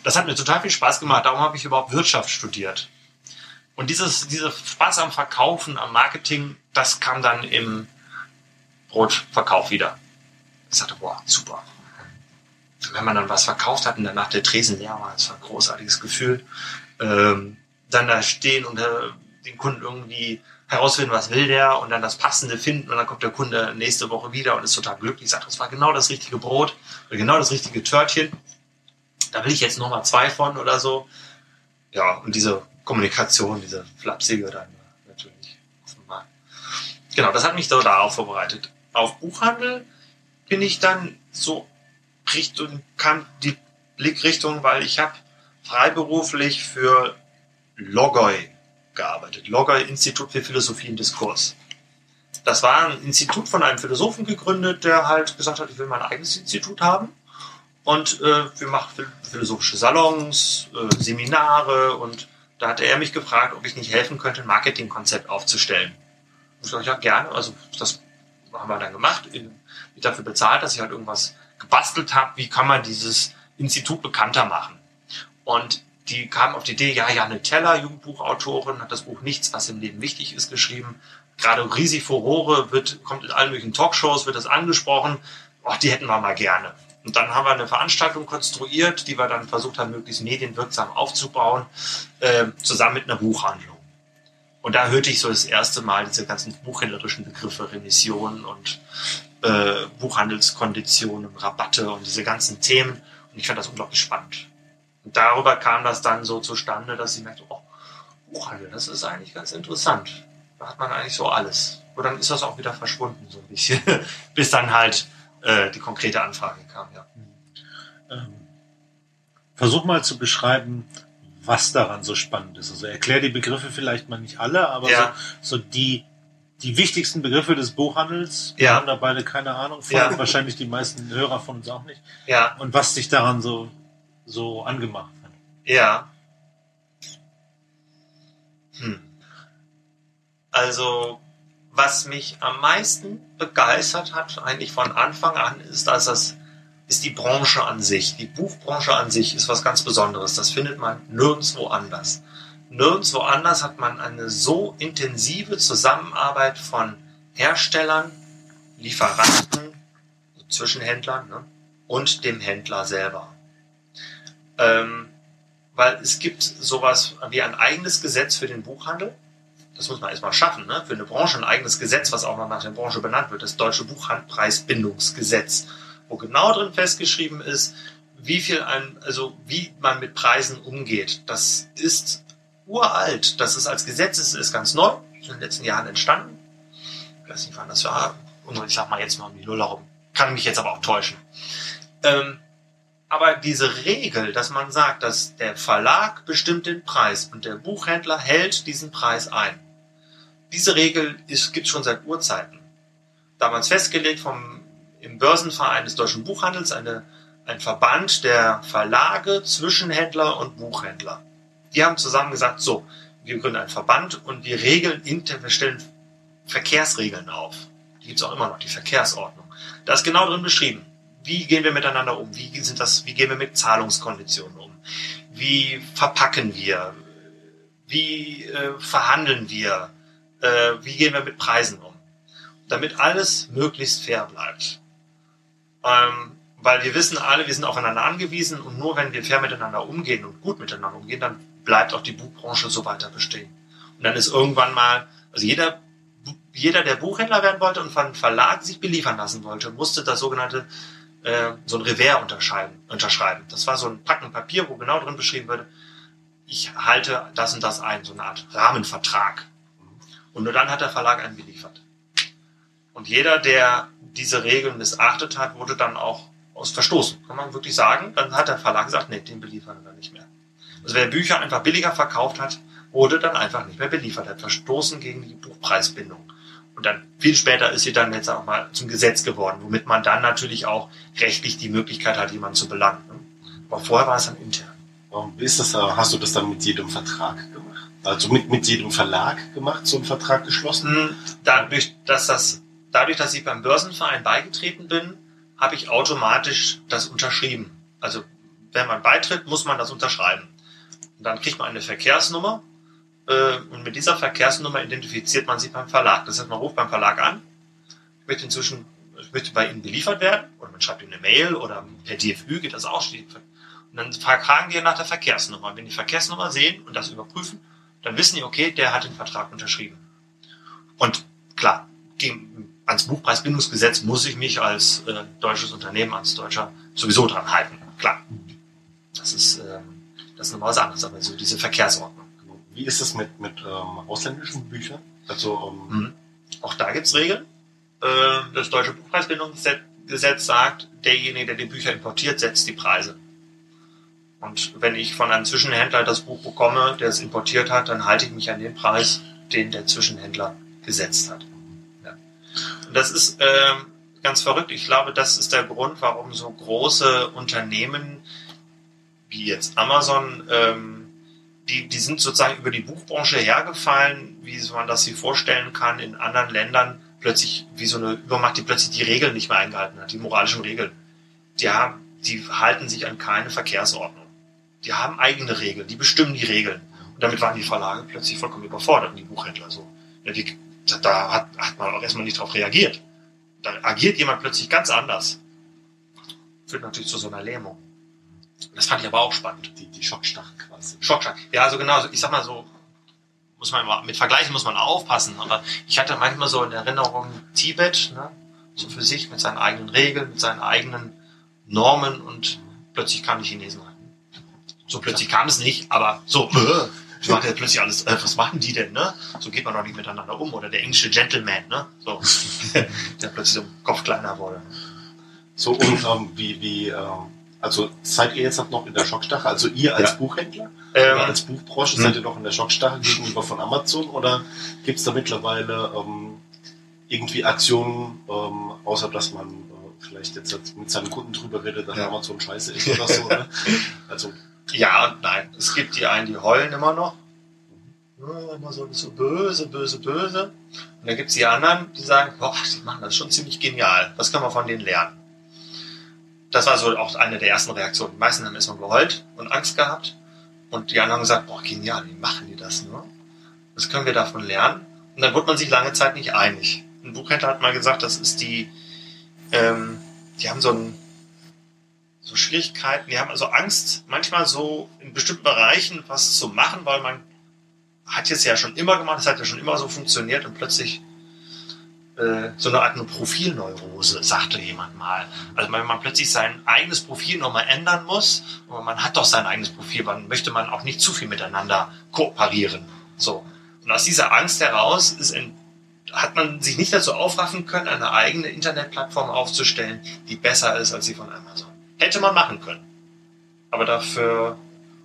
Das hat mir total viel Spaß gemacht. Darum habe ich überhaupt Wirtschaft studiert. Und dieses, dieser Spaß am Verkaufen, am Marketing, das kam dann im Brotverkauf wieder. Ich sagte, boah, super. Wenn man dann was verkauft hat und danach der Tresen leer war, das war ein großartiges Gefühl. Ähm, dann da stehen und äh, den Kunden irgendwie herausfinden, was will der und dann das Passende finden und dann kommt der Kunde nächste Woche wieder und ist total glücklich, sagt, das war genau das richtige Brot oder genau das richtige Törtchen. Da will ich jetzt nochmal zwei von oder so. Ja, und diese Kommunikation, diese flapsige dann natürlich offenbar. Genau, das hat mich so darauf vorbereitet. Auf Buchhandel bin ich dann so Richtung, kam die Blickrichtung, weil ich habe freiberuflich für Logoi gearbeitet. Logoi Institut für Philosophie und Diskurs. Das war ein Institut von einem Philosophen gegründet, der halt gesagt hat, ich will mein eigenes Institut haben. Und äh, wir machen philosophische Salons, äh, Seminare und da hatte er mich gefragt, ob ich nicht helfen könnte, ein Marketingkonzept aufzustellen. Ich sage, ja, gerne. Also das haben wir dann gemacht. Ich dafür bezahlt, dass ich halt irgendwas gebastelt habe. Wie kann man dieses Institut bekannter machen? Und die kam auf die Idee, ja, Janne Teller, Jugendbuchautorin, hat das Buch Nichts, was im Leben wichtig ist, geschrieben. Gerade riesig Furore, wird, kommt in allen möglichen Talkshows, wird das angesprochen. Oh, die hätten wir mal gerne. Und dann haben wir eine Veranstaltung konstruiert, die wir dann versucht haben, möglichst medienwirksam aufzubauen, äh, zusammen mit einer Buchhandlung. Und da hörte ich so das erste Mal diese ganzen buchhändlerischen Begriffe, Remission und äh, Buchhandelskonditionen, Rabatte und diese ganzen Themen. Und ich fand das unglaublich spannend. Und darüber kam das dann so zustande, dass ich merkte, oh, Buchhandel, das ist eigentlich ganz interessant. Da hat man eigentlich so alles. Und dann ist das auch wieder verschwunden, so ein bisschen. [laughs] Bis dann halt äh, die konkrete Anfrage kam, ja. Ähm, versuch mal zu beschreiben, was daran so spannend ist. Also erklär die Begriffe vielleicht mal nicht alle, aber ja. so, so die, die wichtigsten Begriffe des Buchhandels. Wir ja. haben da beide keine Ahnung von, ja. wahrscheinlich die meisten Hörer von uns auch nicht. Ja. Und was dich daran so, so angemacht hat. Ja. Hm. Also was mich am meisten begeistert hat, eigentlich von Anfang an, ist, dass das ist die Branche an sich. Die Buchbranche an sich ist was ganz Besonderes. Das findet man nirgendwo anders. Nirgendwo anders hat man eine so intensive Zusammenarbeit von Herstellern, Lieferanten, Zwischenhändlern ne, und dem Händler selber. Ähm, weil es gibt sowas wie ein eigenes Gesetz für den Buchhandel das muss man erstmal schaffen, ne? für eine Branche ein eigenes Gesetz, was auch noch nach der Branche benannt wird, das Deutsche Buchhandpreisbindungsgesetz, wo genau drin festgeschrieben ist, wie viel ein, also wie man mit Preisen umgeht. Das ist uralt. Das ist als Gesetz, ist, ist ganz neu, ist in den letzten Jahren entstanden. Ich weiß nicht, wann das war. Und ich sag mal jetzt mal um die Null herum. Kann mich jetzt aber auch täuschen. Ähm, aber diese Regel, dass man sagt, dass der Verlag bestimmt den Preis und der Buchhändler hält diesen Preis ein, diese Regel gibt es schon seit Urzeiten. Damals festgelegt vom, im Börsenverein des deutschen Buchhandels, eine, ein Verband der Verlage, Zwischenhändler und Buchhändler. Die haben zusammen gesagt, so, wir gründen einen Verband und wir regeln, wir stellen Verkehrsregeln auf. Die gibt es auch immer noch, die Verkehrsordnung. Da ist genau drin beschrieben, wie gehen wir miteinander um, wie, sind das, wie gehen wir mit Zahlungskonditionen um, wie verpacken wir, wie äh, verhandeln wir, äh, wie gehen wir mit Preisen um, damit alles möglichst fair bleibt. Ähm, weil wir wissen alle, wir sind aufeinander angewiesen und nur wenn wir fair miteinander umgehen und gut miteinander umgehen, dann bleibt auch die Buchbranche so weiter bestehen. Und dann ist irgendwann mal, also jeder, jeder, der Buchhändler werden wollte und von Verlag sich beliefern lassen wollte, musste das sogenannte äh, so ein Revers unterschreiben, unterschreiben. Das war so ein Packen Papier, wo genau drin beschrieben wurde, ich halte das und das ein, so eine Art Rahmenvertrag. Und nur dann hat der Verlag einen beliefert. Und jeder, der diese Regeln missachtet hat, wurde dann auch aus verstoßen. Kann man wirklich sagen. Dann hat der Verlag gesagt, nee, den beliefern wir nicht mehr. Also wer Bücher einfach billiger verkauft hat, wurde dann einfach nicht mehr beliefert. Er hat verstoßen gegen die Buchpreisbindung. Und dann viel später ist sie dann jetzt auch mal zum Gesetz geworden, womit man dann natürlich auch rechtlich die Möglichkeit hat, jemanden zu belangen. Aber vorher war es dann intern. Wie ist das da? Hast du das dann mit jedem Vertrag gemacht? Also mit, mit jedem Verlag gemacht, so einen Vertrag geschlossen? Hm, dadurch, dass das, dadurch, dass ich beim Börsenverein beigetreten bin, habe ich automatisch das unterschrieben. Also wenn man beitritt, muss man das unterschreiben. Und dann kriegt man eine Verkehrsnummer, äh, und mit dieser Verkehrsnummer identifiziert man sich beim Verlag. Das heißt, man ruft beim Verlag an, möchte inzwischen, möchte bei Ihnen beliefert werden, oder man schreibt Ihnen eine Mail oder per DFÜ geht das auch. Und dann fragen die nach der Verkehrsnummer. Wenn die Verkehrsnummer sehen und das überprüfen, dann wissen die, okay, der hat den Vertrag unterschrieben. Und klar, ans Buchpreisbindungsgesetz muss ich mich als äh, deutsches Unternehmen, als Deutscher sowieso dran halten. Klar. Das ist, ähm, das ist nochmal was anderes, aber so diese Verkehrsordnung. Wie ist es mit, mit ähm, ausländischen Büchern? Also, ähm, mhm. Auch da gibt's Regeln. Äh, das deutsche Buchpreisbindungsgesetz sagt, derjenige, der die Bücher importiert, setzt die Preise. Und wenn ich von einem Zwischenhändler das Buch bekomme, der es importiert hat, dann halte ich mich an den Preis, den der Zwischenhändler gesetzt hat. Ja. Und das ist äh, ganz verrückt. Ich glaube, das ist der Grund, warum so große Unternehmen wie jetzt Amazon, ähm, die, die sind sozusagen über die Buchbranche hergefallen, wie man das sich vorstellen kann, in anderen Ländern plötzlich wie so eine Übermacht, die plötzlich die Regeln nicht mehr eingehalten hat, die moralischen Regeln. Die haben, die halten sich an keine Verkehrsordnung. Die haben eigene Regeln, die bestimmen die Regeln. Und damit waren die Verlage plötzlich vollkommen überfordert und die Buchhändler so. Ja, die, da hat, hat man auch erstmal nicht darauf reagiert. Da agiert jemand plötzlich ganz anders. Führt natürlich zu so einer Lähmung. Das fand ich aber auch spannend. Die, die Schockstarre quasi. Schockstarre. Ja, also genau, ich sag mal so, muss man mit Vergleichen muss man aufpassen. Aber ich hatte manchmal so in Erinnerung Tibet, ne, so für sich mit seinen eigenen Regeln, mit seinen eigenen Normen und plötzlich kamen die Chinesen rein. So plötzlich kam es nicht, aber so, äh, ich mache jetzt plötzlich alles, äh, was machen die denn, ne? So geht man doch nicht miteinander um. Oder der englische Gentleman, ne? So, [laughs] der plötzlich so Kopf kleiner wurde. So, und ähm, wie, wie, ähm, also seid ihr jetzt noch in der Schockstache? Also ihr als ja. Buchhändler ähm, oder als Buchbranche, hm. seid ihr noch in der Schockstache gegenüber von Amazon oder gibt es da mittlerweile ähm, irgendwie Aktionen, ähm, außer dass man äh, vielleicht jetzt mit seinen Kunden drüber redet, dass ja. Amazon scheiße ist oder so? Oder? [laughs] Also ja und nein. Es gibt die einen, die heulen immer noch. Ja, immer so, so böse, böse, böse. Und dann gibt es die anderen, die sagen, boah, die machen das schon ziemlich genial. Was können wir von denen lernen? Das war so auch eine der ersten Reaktionen. Die meisten haben erstmal geheult und Angst gehabt. Und die anderen haben gesagt, boah, genial, wie machen die das nur? Was können wir davon lernen? Und dann wurde man sich lange Zeit nicht einig. Ein Buchhändler hat mal gesagt, das ist die, ähm, die haben so ein so Schwierigkeiten, die haben also Angst, manchmal so in bestimmten Bereichen was zu machen, weil man hat jetzt ja schon immer gemacht, es hat ja schon immer so funktioniert und plötzlich äh, so eine Art eine Profilneurose, sagte jemand mal. Also wenn man plötzlich sein eigenes Profil nochmal ändern muss, aber man hat doch sein eigenes Profil, dann möchte man auch nicht zu viel miteinander kooperieren. So. Und aus dieser Angst heraus ist in, hat man sich nicht dazu aufraffen können, eine eigene Internetplattform aufzustellen, die besser ist als die von Amazon. Hätte man machen können. Aber dafür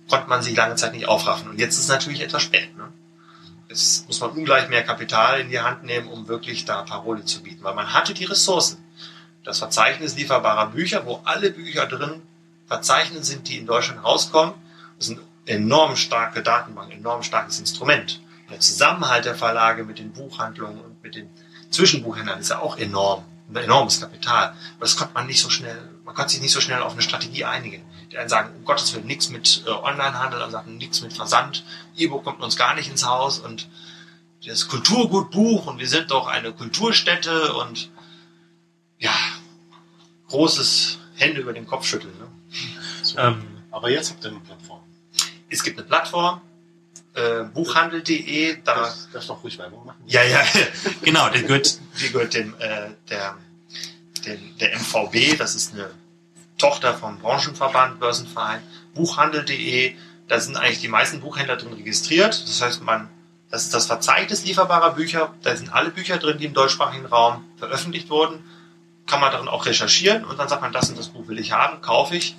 konnte man sich lange Zeit nicht aufraffen. Und jetzt ist natürlich etwas spät. Ne? Jetzt muss man ungleich mehr Kapital in die Hand nehmen, um wirklich da Parole zu bieten. Weil man hatte die Ressourcen. Das Verzeichnis lieferbarer Bücher, wo alle Bücher drin verzeichnet sind, die in Deutschland rauskommen, das ist eine enorm starke Datenbank, ein enorm starkes Instrument. Der Zusammenhalt der Verlage mit den Buchhandlungen und mit den Zwischenbuchhändlern ist ja auch enorm ein enormes Kapital. Aber das konnte man nicht so schnell, man konnte sich nicht so schnell auf eine Strategie einigen. Die einen sagen, um Gottes Willen, nichts mit äh, Onlinehandel, andere sagen, nichts mit Versand, E-Book kommt uns gar nicht ins Haus und das Kulturgutbuch und wir sind doch eine Kulturstätte und ja, großes Hände über den Kopf schütteln. Ne? So. Ähm, aber jetzt habt ihr eine Plattform. Es gibt eine Plattform, äh, buchhandel.de. Da das, das doch ruhig Werbung machen. Ja, ja, [laughs] genau. Der gehört, die gehört dem, äh, der, dem, der MVB. Das ist eine Tochter vom Branchenverband, Börsenverein. Buchhandel.de. Da sind eigentlich die meisten Buchhändler drin registriert. Das heißt, man, das ist das Verzeichnis lieferbarer Bücher. Da sind alle Bücher drin, die im deutschsprachigen Raum veröffentlicht wurden. Kann man darin auch recherchieren und dann sagt man, das und das Buch will ich haben, kaufe ich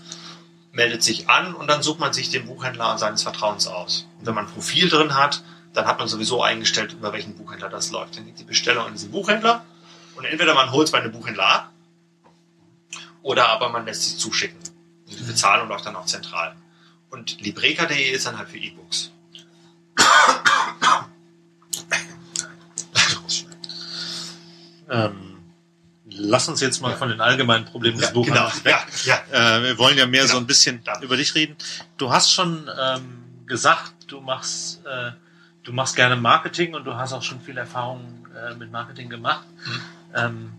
meldet sich an und dann sucht man sich den Buchhändler seines Vertrauens aus. Und wenn man ein Profil drin hat, dann hat man sowieso eingestellt, über welchen Buchhändler das läuft. Dann geht die Bestellung an diesen Buchhändler und entweder man holt es bei einem Buchhändler ab oder aber man lässt sich zuschicken. die Bezahlung läuft dann auch zentral. Und Libreka.de ist dann halt für E-Books. ähm, lass uns jetzt mal ja. von den allgemeinen Problemen des ja, Buchhandels genau. weg. Ja, ja. Äh, wir wollen ja mehr genau. so ein bisschen über dich reden. Du hast schon ähm, gesagt, du machst, äh, du machst gerne Marketing und du hast auch schon viel Erfahrung äh, mit Marketing gemacht. Mhm. Ähm,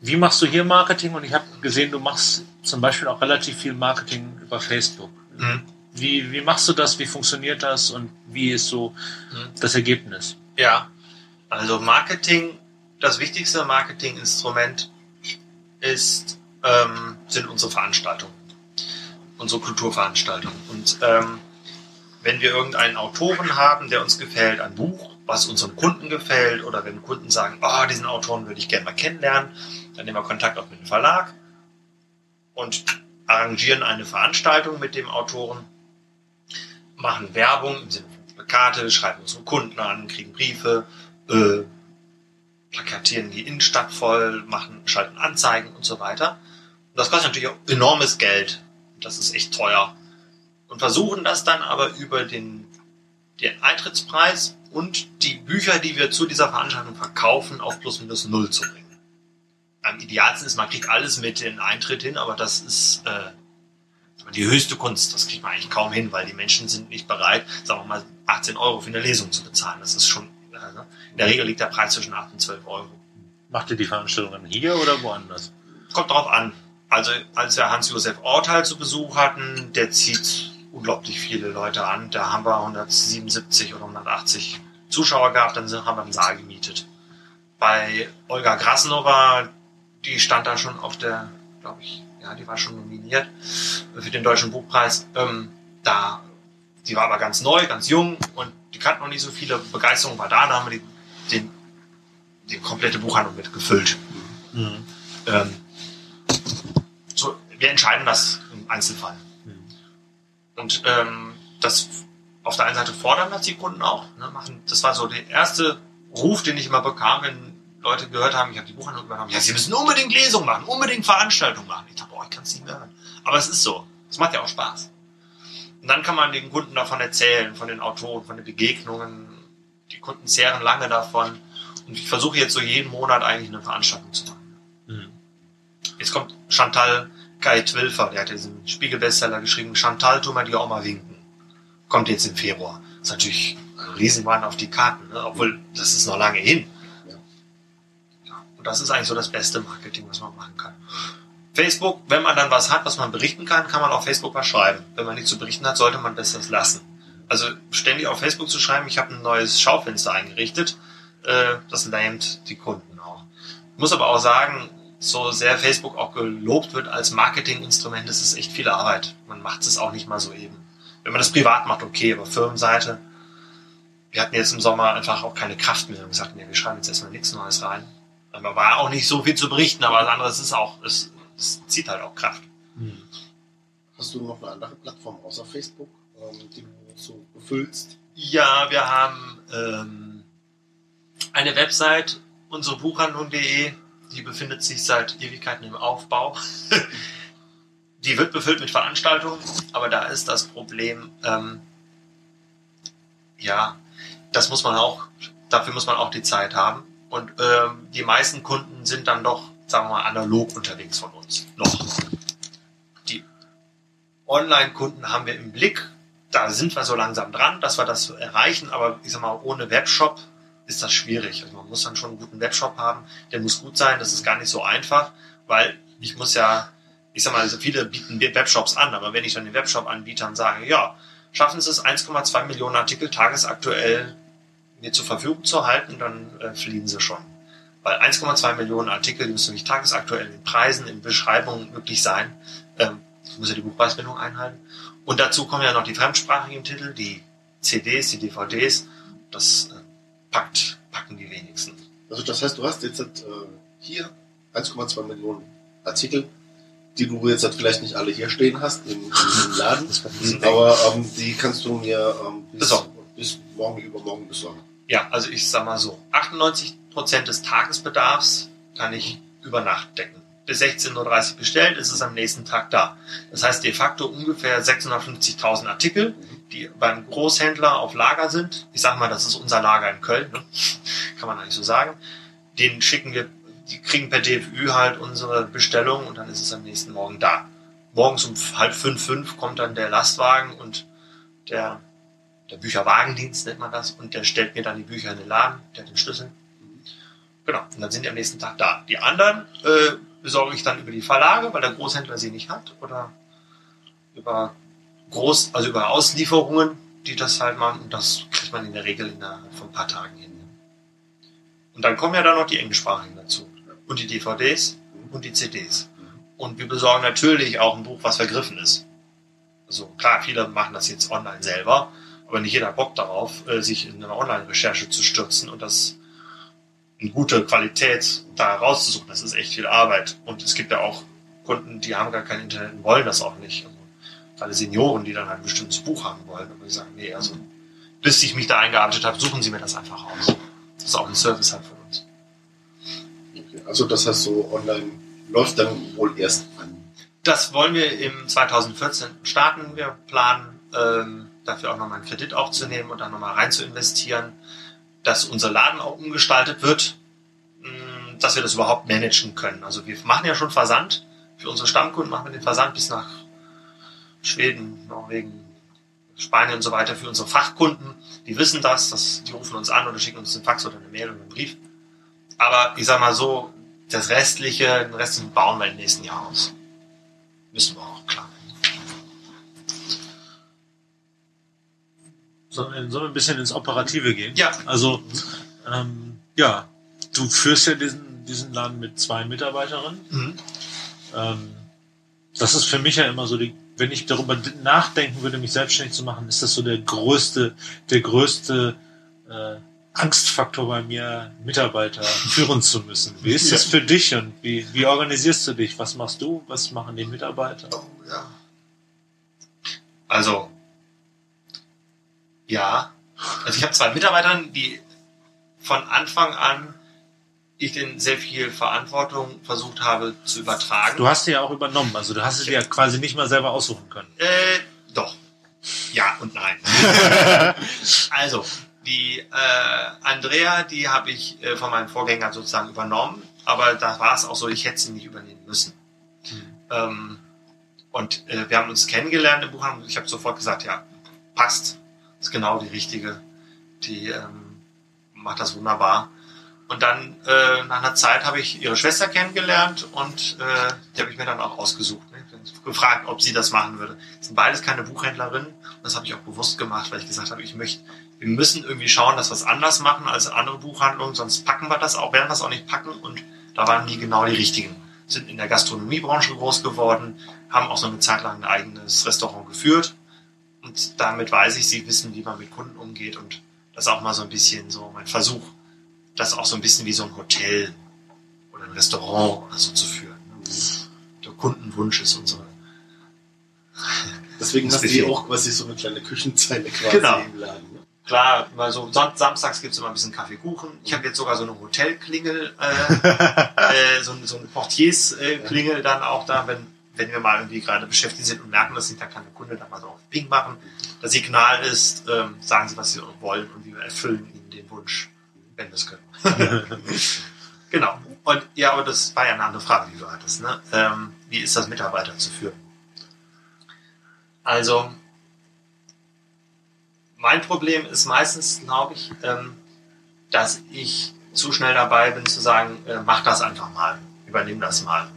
wie machst du hier Marketing? Und ich habe gesehen, du machst zum Beispiel auch relativ viel Marketing über Facebook. Mhm. Wie, wie machst du das? Wie funktioniert das? Und wie ist so Mhm. das Ergebnis? Ja, also Marketing, das wichtigste Marketinginstrument ist, ähm, sind unsere Veranstaltungen, unsere Kulturveranstaltungen. Und ähm, wenn wir irgendeinen Autoren haben, der uns gefällt, ein Buch, was unseren Kunden gefällt, oder wenn Kunden sagen, oh, diesen Autoren würde ich gerne mal kennenlernen, dann nehmen wir Kontakt auf mit dem Verlag und arrangieren eine Veranstaltung mit dem Autoren, machen Werbung im Sinne von Plakate, schreiben unsere Kunden an, kriegen Briefe, äh, plakatieren die Innenstadt voll, machen, schalten Anzeigen und so weiter. Und das kostet natürlich auch enormes Geld. Das ist echt teuer. Und versuchen das dann aber über den, den Eintrittspreis und die Bücher, die wir zu dieser Veranstaltung verkaufen, auf plus minus null zu bringen. Am idealsten ist, man kriegt alles mit den Eintritt hin, aber das ist äh, die höchste Kunst. Das kriegt man eigentlich kaum hin, weil die Menschen sind nicht bereit, sagen wir mal, 18 Euro für eine Lesung zu bezahlen. Das ist schon, also in der Regel liegt der Preis zwischen 8 und 12 Euro. Macht ihr die Veranstaltungen hier oder woanders? Kommt drauf an. Also, als wir Hans-Josef Ortal zu Besuch hatten, der zieht unglaublich viele Leute an. Da haben wir 177 oder 180 Zuschauer gehabt, dann haben wir einen Saal gemietet. Bei Olga Krasnova, die stand da schon auf der, glaube ich, ja, die war schon nominiert für den Deutschen Buchpreis. Ähm, da, die war aber ganz neu, ganz jung und die kannten noch nicht so viele. Begeisterung war da, da haben wir die, den, die komplette Buchhandlung mit gefüllt. Mhm. Ähm, so, wir entscheiden das im Einzelfall. Mhm. Und ähm, das auf der einen Seite fordern das die Kunden auch. Ne, machen, das war so der erste Ruf, den ich immer bekam, wenn Leute gehört haben, ich habe die Buchhandlung übernommen. Ja, sie müssen unbedingt Lesungen machen, unbedingt Veranstaltungen machen. Ich dachte, boah, ich kann es nicht mehr hören. Aber es ist so. Es macht ja auch Spaß. Und dann kann man den Kunden davon erzählen, von den Autoren, von den Begegnungen. Die Kunden zehren lange davon. Und ich versuche jetzt so jeden Monat eigentlich eine Veranstaltung zu machen. Mhm. Jetzt kommt Chantal Kai Twilfer, der hat diesen Spiegel-Bestseller geschrieben, Chantal, tu mal dir auch mal winken. Kommt jetzt im Februar. ist natürlich ein Riesenwahn auf die Karten, ne? obwohl das ist noch lange hin. Das ist eigentlich so das beste Marketing, was man machen kann. Facebook, wenn man dann was hat, was man berichten kann, kann man auf Facebook was schreiben. Wenn man nichts zu berichten hat, sollte man das das lassen. Also ständig auf Facebook zu schreiben, ich habe ein neues Schaufenster eingerichtet, äh, das lähmt die Kunden auch. Ich muss aber auch sagen, so sehr Facebook auch gelobt wird als Marketinginstrument, ist echt viel Arbeit. Man macht es auch nicht mal so eben. Wenn man das privat macht, okay, aber Firmenseite, wir hatten jetzt im Sommer einfach auch keine Kraft mehr und gesagt, nee, wir schreiben jetzt erstmal nichts Neues rein. Aber war auch nicht so viel zu berichten, aber das andere ist auch, es, es zieht halt auch Kraft. Mhm. Hast du noch eine andere Plattform außer Facebook, ähm, die du so befüllst? Ja, wir haben ähm, eine Website, unsere Buchhandlung.de, die befindet sich seit Ewigkeiten im Aufbau. [laughs] die wird befüllt mit Veranstaltungen, aber da ist das Problem, ähm, ja, das muss man auch, dafür muss man auch die Zeit haben. Und ähm, die meisten Kunden sind dann doch, sagen wir mal, analog unterwegs von uns. Noch. Die Online-Kunden haben wir im Blick. Da sind wir so langsam dran, dass wir das erreichen. Aber ich sag mal, ohne Webshop ist das schwierig. Also man muss dann schon einen guten Webshop haben. Der muss gut sein. Das ist gar nicht so einfach, weil ich muss ja, ich sag mal, also viele bieten Webshops an. Aber wenn ich dann den Webshop-Anbietern sage, ja, schaffen Sie es, 1,2 Millionen Artikel tagesaktuell mir zur Verfügung zu halten, dann äh, fliehen sie schon. Weil 1,2 Millionen Artikel, die müssen nämlich tagesaktuell in Preisen, in Beschreibungen wirklich sein. Ähm, ich muss ja die Buchpreisbindung einhalten. Und dazu kommen ja noch die fremdsprachigen Titel, die CDs, die DVDs. Das äh, packt, packen die wenigsten. Also das heißt, du hast jetzt äh, hier 1,2 Millionen Artikel, die du jetzt halt vielleicht nicht alle hier stehen hast im, im [laughs] Laden, aber ähm, die kannst du mir ähm, bis, bis morgen übermorgen besorgen. Ja, also ich sag mal so, 98% des Tagesbedarfs kann ich über Nacht decken. Bis 16.30 Uhr bestellt, ist es am nächsten Tag da. Das heißt de facto ungefähr 650.000 Artikel, die beim Großhändler auf Lager sind. Ich sag mal, das ist unser Lager in Köln, ne? [laughs] kann man eigentlich so sagen. Den schicken wir, die kriegen per DFÜ halt unsere Bestellung und dann ist es am nächsten Morgen da. Morgens um halb fünf, fünf kommt dann der Lastwagen und der der Bücherwagendienst nennt man das, und der stellt mir dann die Bücher in den Laden, der hat den Schlüssel. Genau, und dann sind die am nächsten Tag da. Die anderen äh, besorge ich dann über die Verlage, weil der Großhändler sie nicht hat, oder über Groß, also über Auslieferungen, die das halt machen, und das kriegt man in der Regel innerhalb von ein paar Tagen hin. Und dann kommen ja dann noch die englischsprachigen dazu. Und die DVDs und die CDs. Und wir besorgen natürlich auch ein Buch, was vergriffen ist. Also klar, viele machen das jetzt online selber, aber nicht jeder Bock darauf, äh, sich in eine Online-Recherche zu stürzen und das in gute Qualität da rauszusuchen. Das ist echt viel Arbeit. Und es gibt ja auch Kunden, die haben gar kein Internet und wollen das auch nicht. Also, alle Senioren, die dann ein bestimmtes Buch haben wollen, aber die sagen, nee, also bis ich mich da eingearbeitet habe, suchen Sie mir das einfach aus. Das ist auch ein Service halt von uns. Okay. Also das heißt so online läuft dann wohl erst an. Das wollen wir im 2014 starten. Wir planen ähm, dafür auch nochmal einen Kredit aufzunehmen und dann nochmal rein zu investieren, dass unser Laden auch umgestaltet wird, mh, dass wir das überhaupt managen können. Also wir machen ja schon Versand. Für unsere Stammkunden machen wir den Versand bis nach Schweden, Norwegen, Spanien und so weiter. Für unsere Fachkunden, die wissen das, dass die rufen uns an oder schicken uns einen Fax oder eine Mail oder einen Brief. Aber ich sag mal so, das restliche, den restlichen bauen wir im nächsten Jahr aus. Müssen wir auch, klar. Sollen wir, ein bisschen ins Operative gehen? Ja. Also, ähm, ja, du führst ja diesen, diesen Laden mit zwei Mitarbeiterinnen. Mhm. Ähm, das ist für mich ja immer so die, wenn ich darüber nachdenken würde, mich selbstständig zu machen, ist das so der größte, der größte äh, Angstfaktor bei mir, Mitarbeiter führen zu müssen. Wie ist das für dich und wie, wie organisierst du dich? Was machst du? Was machen die Mitarbeiter? Oh, ja. Also, ja. Also ich habe zwei Mitarbeiter, die von Anfang an ich denen sehr viel Verantwortung versucht habe zu übertragen. Du hast sie ja auch übernommen, also du hast es ja quasi nicht mal selber aussuchen können. Äh, doch. Ja und nein. [laughs] also, die äh, Andrea, die habe ich äh, von meinem Vorgänger sozusagen übernommen, aber da war es auch so, ich hätte sie nicht übernehmen müssen. Ähm, und äh, wir haben uns kennengelernt im Buchhandel. Ich habe sofort gesagt, ja, passt, ist genau die richtige. Die ähm, macht das wunderbar. Und dann äh, nach einer Zeit habe ich ihre Schwester kennengelernt und äh, die habe ich mir dann auch ausgesucht. Ne? Gefragt, ob sie das machen würde. Das sind beides keine Buchhändlerinnen. Und das habe ich auch bewusst gemacht, weil ich gesagt habe, ich möchte, wir müssen irgendwie schauen, dass wir es anders machen als andere Buchhandlungen, sonst packen wir das auch, werden wir es auch nicht packen. Und da waren die genau die richtigen. Sind in der Gastronomiebranche groß geworden, haben auch so eine Zeit lang ein eigenes Restaurant geführt. Und damit weiß ich, sie wissen, wie man mit Kunden umgeht. Und das ist auch mal so ein bisschen so mein Versuch, das auch so ein bisschen wie so ein Hotel oder ein Restaurant oder so zu führen. Ne? Der Kundenwunsch ist unsere. Deswegen hast du hier auch quasi so eine kleine Küchenzeile quasi Genau. im Laden. Ne? Klar, mal so samstags gibt's immer ein bisschen Kaffeekuchen. Ich habe jetzt sogar so eine Hotelklingel, äh, [laughs] äh, so, so eine Portiers-Klingel dann auch da, wenn, wenn wir mal irgendwie gerade beschäftigt sind und merken, dass sich da keine Kunde dann mal so auf Ping machen. Das Signal ist, ähm, sagen Sie, was Sie wollen und wir erfüllen Ihnen den Wunsch, wenn wir es können. [laughs] genau. Und ja, aber das war ja eine andere Frage, die du hattest. Ne? Ähm, wie ist das, Mitarbeiter zu führen? Also, mein Problem ist meistens, glaube ich, ähm, dass ich zu schnell dabei bin zu sagen, äh, mach das einfach mal, übernimm das mal.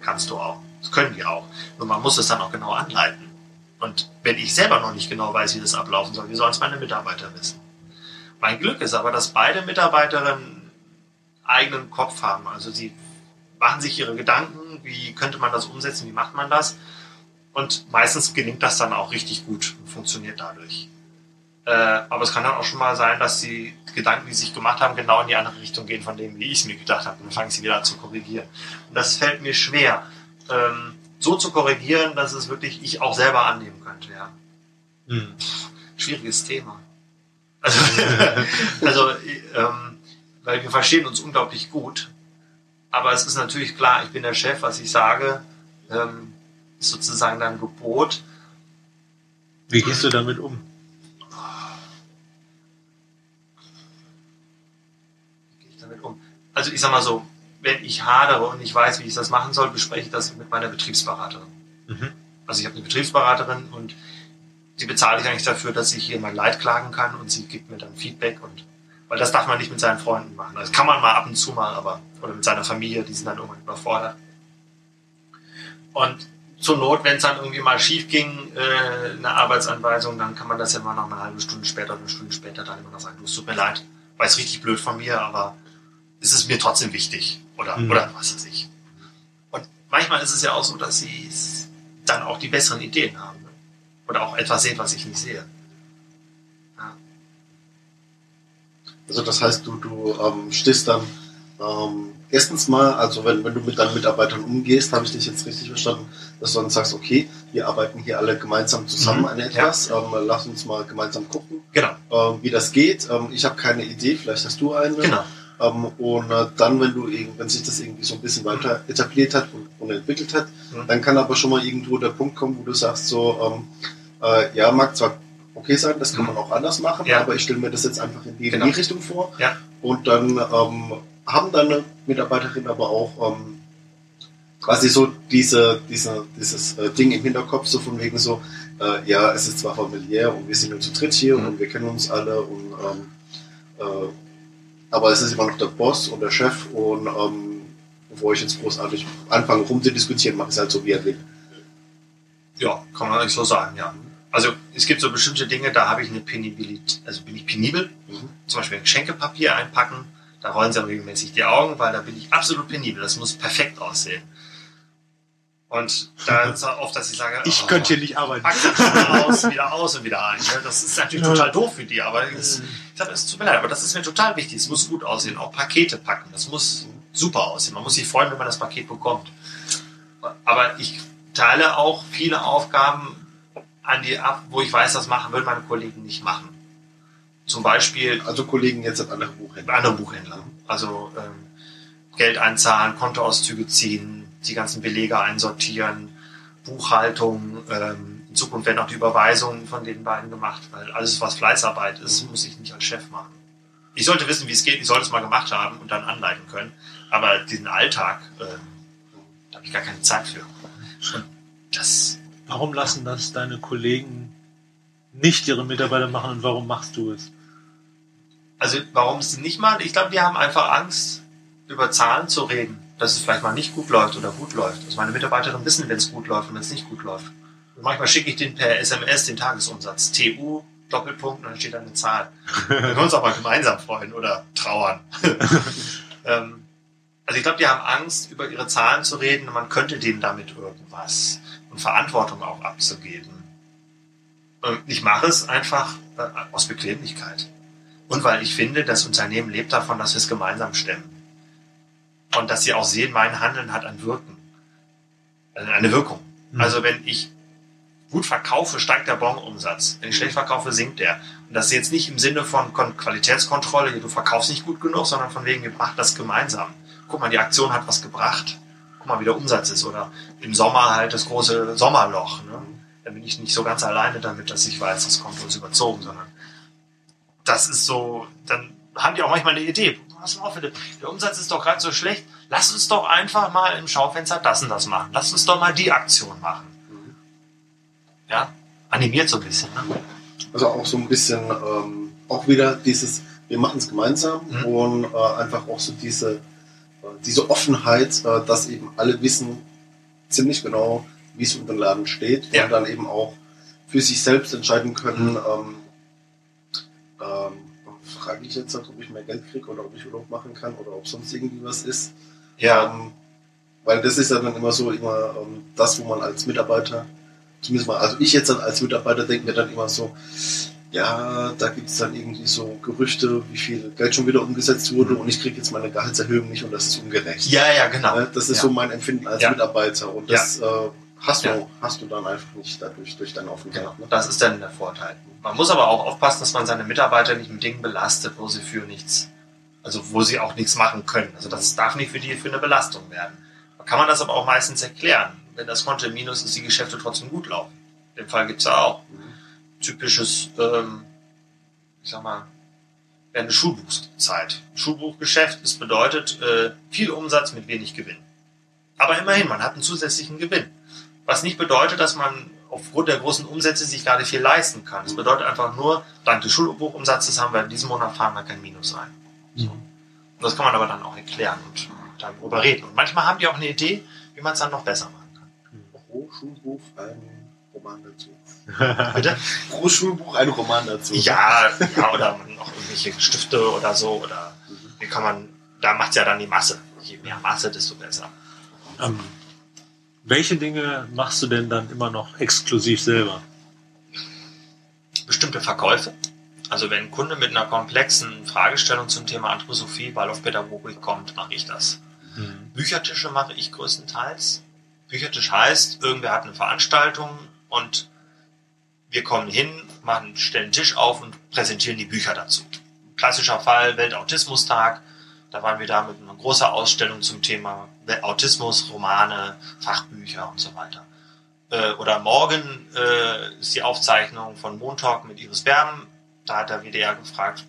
Kannst du auch. Das können die auch. Nur man muss es dann auch genau anleiten. Und wenn ich selber noch nicht genau weiß, wie das ablaufen soll, wie sollen es meine Mitarbeiter wissen? Mein Glück ist aber, dass beide Mitarbeiterinnen eigenen Kopf haben. Also sie machen sich ihre Gedanken, wie könnte man das umsetzen, wie macht man das? Und meistens gelingt das dann auch richtig gut und funktioniert dadurch. Äh, aber es kann dann auch schon mal sein, dass die Gedanken, die sie sich gemacht haben, genau in die andere Richtung gehen von dem, wie ich es mir gedacht habe. Und dann fangen sie wieder an zu korrigieren. Und das fällt mir schwer, ähm, so zu korrigieren, dass es wirklich ich auch selber annehmen könnte. Ja. Hm. Schwieriges Thema. Also, [laughs] also ähm, weil wir verstehen uns unglaublich gut. Aber es ist natürlich klar, ich bin der Chef, was ich sage, ähm, ist sozusagen dann Gebot. Wie gehst du damit um? Wie gehe ich damit um? Also ich sag mal so, wenn ich hadere und ich weiß, wie ich das machen soll, bespreche ich das mit meiner Betriebsberaterin. Mhm. Also ich habe eine Betriebsberaterin und die bezahle ich eigentlich dafür, dass ich hier mein Leid klagen kann und sie gibt mir dann Feedback und weil das darf man nicht mit seinen Freunden machen. Das kann man mal ab und zu mal, aber oder mit seiner Familie, die sind dann irgendwann überfordert. Und zur Not, wenn es dann irgendwie mal schief ging, äh, eine Arbeitsanweisung, dann kann man das ja immer noch eine halbe Stunde später oder eine Stunde später dann immer noch sagen, du, es tut mir leid, war jetzt richtig blöd von mir, aber es ist mir trotzdem wichtig. Oder, Mhm. oder was weiß ich. Und manchmal ist es ja auch so, dass sie dann auch die besseren Ideen haben. Ne? Oder auch etwas sehen, was ich nicht sehe. Also das heißt, du, du ähm, stehst dann ähm, erstens mal, also wenn, wenn du mit deinen Mitarbeitern umgehst, habe ich dich jetzt richtig verstanden, dass du dann sagst, okay, wir arbeiten hier alle gemeinsam zusammen Mhm, an etwas, ähm, lass uns mal gemeinsam gucken, Genau, ähm, wie das geht. Ähm, ich habe keine Idee, vielleicht hast du eine. genau. Ähm, und äh, dann, wenn du wenn sich das irgendwie so ein bisschen weiter etabliert hat und, und entwickelt hat, Mhm. dann kann aber schon mal irgendwo der Punkt kommen, wo du sagst so, ähm, äh, ja, mag zwar okay sein, das kann man auch anders machen, Ja. aber ich stelle mir das jetzt einfach in die, Genau. die Richtung vor. Ja. Und dann ähm, haben deine Mitarbeiterinnen aber auch ähm, quasi so diese, diese, dieses äh, Ding im Hinterkopf, so von wegen so, äh, ja, es ist zwar familiär und wir sind nur zu dritt hier Mhm. und wir kennen uns alle und ähm, äh, aber es ist immer noch der Boss und der Chef und ähm, bevor ich jetzt großartig anfange rumzudiskutieren, mache ich es halt so, wie er will. Ja, kann man eigentlich so sagen, ja. Also es gibt so bestimmte Dinge, da habe ich eine Penibilität, also bin ich penibel. Mhm. Zum Beispiel Geschenkepapier einpacken, da rollen sie regelmäßig die Augen, weil da bin ich absolut penibel. Das muss perfekt aussehen. Und da ist auch oft, dass ich sage, Ich oh, könnte hier nicht arbeiten. pack das wieder aus, wieder aus und wieder ein. ne? Das ist natürlich Ja. total doof für die, aber es, ich sage, es tut mir leid, aber das ist mir total wichtig. Es muss gut aussehen. Auch Pakete packen, das muss super aussehen. Man muss sich freuen, wenn man das Paket bekommt. Aber ich teile auch viele Aufgaben an die ab, wo ich weiß, das machen würden meine Kollegen nicht machen. Zum Beispiel Also Kollegen jetzt an andere Buchhändler. andere Buchhändler. Also ähm, Geld einzahlen, Kontoauszüge ziehen, die ganzen Belege einsortieren, Buchhaltung. Ähm, in Zukunft werden auch die Überweisungen von den beiden gemacht, weil alles, was Fleißarbeit ist, muss ich nicht als Chef machen. Ich sollte wissen, wie es geht, ich sollte es mal gemacht haben und dann anleiten können. Aber diesen Alltag, ähm, da habe ich gar keine Zeit für. Und das Warum lassen das deine Kollegen nicht ihre Mitarbeiter machen und warum machst du es? Also warum es nicht machen? Ich glaube, die haben einfach Angst, über Zahlen zu reden, dass es vielleicht mal nicht gut läuft oder gut läuft. Also meine Mitarbeiterinnen wissen, wenn es gut läuft und wenn es nicht gut läuft. Und manchmal schicke ich denen per SMS den Tagesumsatz. TU, Doppelpunkt, und dann steht da eine Zahl. Wir können uns auch mal gemeinsam freuen oder trauern. [laughs] ähm, also ich glaube, die haben Angst, über ihre Zahlen zu reden und man könnte denen damit irgendwas und Verantwortung auch abzugeben. Und ich mache es einfach äh, aus Bequemlichkeit. Und weil ich finde, das Unternehmen lebt davon, dass wir es gemeinsam stemmen. Und dass sie auch sehen, mein Handeln hat ein Wirken. Also eine Wirkung. Mhm. Also wenn ich gut verkaufe, steigt der Bonumsatz. Wenn ich schlecht verkaufe, sinkt der. Und das ist jetzt nicht im Sinne von Kon Qualitätskontrolle, du verkaufst nicht gut genug, sondern von wegen, wir machen das gemeinsam. Guck mal, die Aktion hat was gebracht. Guck mal, wie der Umsatz ist. Oder im Sommer halt das große Sommerloch. Ne? Da bin ich nicht so ganz alleine damit, dass ich weiß, das kommt uns überzogen, sondern das ist so, dann haben die auch manchmal eine Idee. Was auf, bitte? der Umsatz ist doch gerade so schlecht. Lass uns doch einfach mal im Schaufenster das und das machen. Lass uns doch mal die Aktion machen. Ja, animiert so ein bisschen. Ne? Also auch so ein bisschen, ähm, auch wieder dieses, wir machen es gemeinsam Mhm. und äh, einfach auch so diese, äh, diese Offenheit, äh, dass eben alle wissen ziemlich genau, wie es um den Laden steht Ja. und dann eben auch für sich selbst entscheiden können, ähm, ähm, frage ich jetzt, halt, ob ich mehr Geld kriege oder ob ich Urlaub machen kann oder ob sonst irgendwie was ist. Ähm, weil das ist ja dann immer so immer ähm, das, wo man als Mitarbeiter, zumindest mal, also ich jetzt dann als Mitarbeiter denke mir dann immer so, ja, da gibt es dann irgendwie so Gerüchte, wie viel Geld schon wieder umgesetzt wurde und ich kriege jetzt meine Gehaltserhöhung nicht und das ist ungerecht. ja, ja, genau. Ne, Das ist Ja. so mein Empfinden als Ja. Mitarbeiter und das äh, hast, du, Ja. hast du dann einfach nicht dadurch, durch deine Offenheit. Genau, Ne? das ist dann der Vorteil. Man muss aber auch aufpassen, dass man seine Mitarbeiter nicht mit Dingen belastet, wo sie für nichts, also wo sie auch nichts machen können. Also das darf nicht für die für eine Belastung werden. Da kann man das aber auch meistens erklären. Wenn das Konto im Minus ist, die Geschäfte trotzdem gut laufen. Den Fall gibt's ja auch. Typisches, ähm, ich sag mal, wäre eine Schulbuchzeit. Schulbuchgeschäft, das bedeutet äh, viel Umsatz mit wenig Gewinn. Aber immerhin, man hat einen zusätzlichen Gewinn. Was nicht bedeutet, dass man aufgrund der großen Umsätze sich gar nicht viel leisten kann. Das bedeutet einfach nur, dank des Schulbuchumsatzes haben wir in diesem Monat fahren wir kein Minus ein. So. Und das kann man aber dann auch erklären und darüber reden. Und manchmal haben die auch eine Idee, wie man es dann noch besser machen kann. Pro Schulbuch ein Roman dazu. [laughs] Bitte? Pro Schulbuch ein Roman dazu. Ja, ja, oder noch irgendwelche Stifte oder so, oder wie kann man, da macht ja dann die Masse. Je mehr Masse, desto besser. Ähm, welche Dinge machst du denn dann immer noch exklusiv selber? Bestimmte Verkäufe. Also wenn ein Kunde mit einer komplexen Fragestellung zum Thema Anthroposophie, Waldorfpädagogik kommt, mache ich das. Büchertische mache ich größtenteils. Büchertisch heißt, irgendwer hat eine Veranstaltung und wir kommen hin, machen, stellen einen Tisch auf und präsentieren die Bücher dazu. Klassischer Fall, Weltautismustag. Da waren wir da mit einer großen Ausstellung zum Thema Autismus, Romane, Fachbücher und so weiter. Äh, oder morgen äh, ist die Aufzeichnung von Montalk mit Iris Berben. Da hat der WDR gefragt,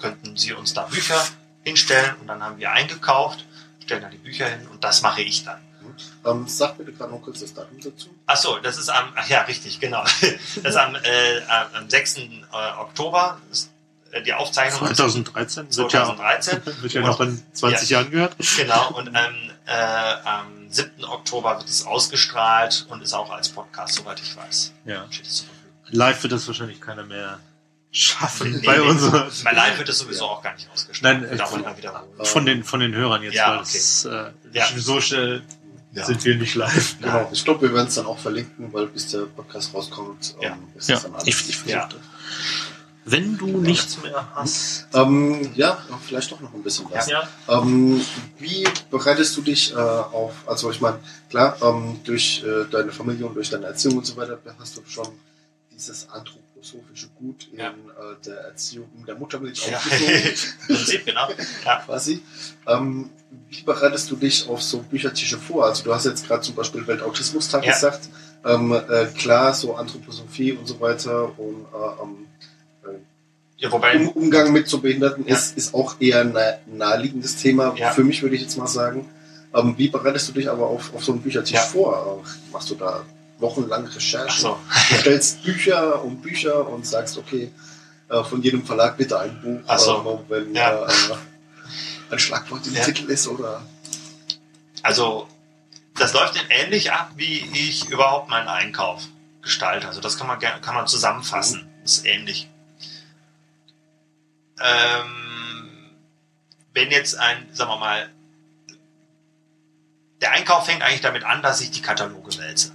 könnten Sie uns da Bücher hinstellen? Und dann haben wir eingekauft, stellen da die Bücher hin und das mache ich dann. Ähm, sag bitte gerade noch kurz das Datum dazu. Ach so, das ist am, ach ja, richtig, genau. [laughs] Das ist am, äh, am 6. Äh, Oktober. Ist, die Aufzeichnung 2013 ist wird 2013. ja, wird ja [laughs] noch in 20 Jahren gehört. Genau, und ähm, äh, am 7. Oktober wird es ausgestrahlt und ist auch als Podcast, soweit ich weiß. Ja. Es. Live wird das wahrscheinlich keiner mehr schaffen Nee, bei nee, uns. Bei live wird es sowieso auch gar nicht ausgestrahlt. Nein, äh, mal wiederholen. Von den, von den Hörern jetzt, Ja, weil es, äh, Ja. so schnell Ja. sind wir nicht live. Genau. Ich glaube, wir werden es dann auch verlinken, weil bis der Podcast rauskommt, Ja. ähm, ist Ja, das dann alles. ich, ich versuche Ja. das. Wenn du nichts mehr hast. Ähm, ja, vielleicht doch noch ein bisschen was. Ja. Ähm, wie bereitest du dich äh, auf, also ich meine, klar, ähm, durch äh, deine Familie und durch deine Erziehung und so weiter hast du schon dieses anthroposophische Gut in Ja. äh, der Erziehung der Muttermilch Ja. aufgesogen, [laughs] Im Prinzip, genau. Ja. quasi. Ähm, wie bereitest du dich auf so Büchertische vor? Also du hast jetzt gerade zum Beispiel Weltautismustag Ja. gesagt. Ähm, äh, klar, so Anthroposophie und so weiter und äh, ähm, ja, wobei, um, Umgang mit so Behinderten Ja. ist, ist auch eher ein nah- naheliegendes Thema. Ja. Für mich würde ich jetzt mal sagen. Ähm, wie bereitest du dich aber auf, auf so einen Büchertisch Ja. vor? Machst du da wochenlang Recherchen? ach so. Du [laughs] stellst Bücher und Bücher und sagst, okay, äh, von jedem Verlag bitte ein Buch, Ach so. äh, wenn Ja. äh, ein Schlagwort im. Titel ist oder Also, das läuft dann ähnlich ab, wie ich überhaupt meinen Einkauf gestalte. Also, das kann man, kann man zusammenfassen. Das ist ähnlich. Ähm, wenn jetzt ein, sagen wir mal, der Einkauf fängt eigentlich damit an, dass ich die Kataloge wälze.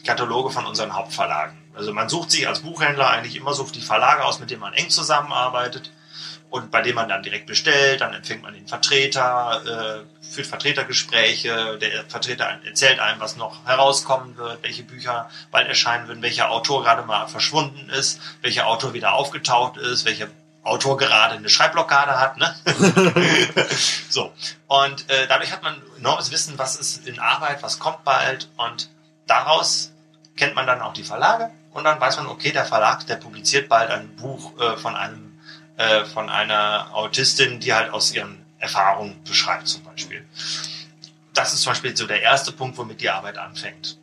Die Kataloge von unseren Hauptverlagen. Also man sucht sich als Buchhändler eigentlich immer so die Verlage aus, mit denen man eng zusammenarbeitet und bei denen man dann direkt bestellt, dann empfängt man den Vertreter, äh, führt Vertretergespräche, der Vertreter erzählt einem, was noch herauskommen wird, welche Bücher bald erscheinen würden, welcher Autor gerade mal verschwunden ist, welcher Autor wieder aufgetaucht ist, welcher Autor gerade eine Schreibblockade hat. Ne? [laughs] so. Und äh, dadurch hat man enormes Wissen, was ist in Arbeit, was kommt bald und daraus kennt man dann auch die Verlage und dann weiß man, okay, der Verlag, der publiziert bald ein Buch äh, von einem äh, von einer Autistin, die halt aus ihren Erfahrungen beschreibt zum Beispiel. Das ist zum Beispiel so der erste Punkt, womit die Arbeit anfängt.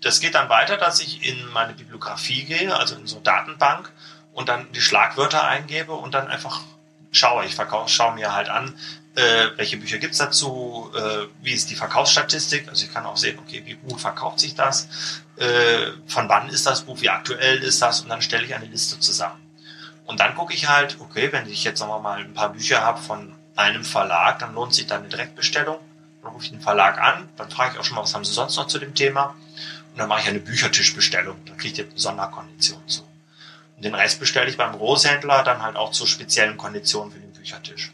Das geht dann weiter, dass ich in meine Bibliografie gehe, also in so eine Datenbank und dann die Schlagwörter eingebe und dann einfach schaue. Ich verkaufe, schaue mir halt an, äh, welche Bücher gibt's dazu, äh, wie ist die Verkaufsstatistik. Also ich kann auch sehen, okay, wie gut verkauft sich das, äh, von wann ist das Buch, wie aktuell ist das und dann stelle ich eine Liste zusammen. Und dann gucke ich halt, okay, wenn ich jetzt wir mal ein paar Bücher habe von einem Verlag, dann lohnt sich dann eine Direktbestellung. Dann rufe ich den Verlag an, dann frage ich auch schon mal, was haben sie sonst noch zu dem Thema. Und dann mache ich eine Büchertischbestellung. Dann kriegt ihr eine Sonderkondition zu. Und den Rest bestelle ich beim Großhändler dann halt auch zu speziellen Konditionen für den Büchertisch.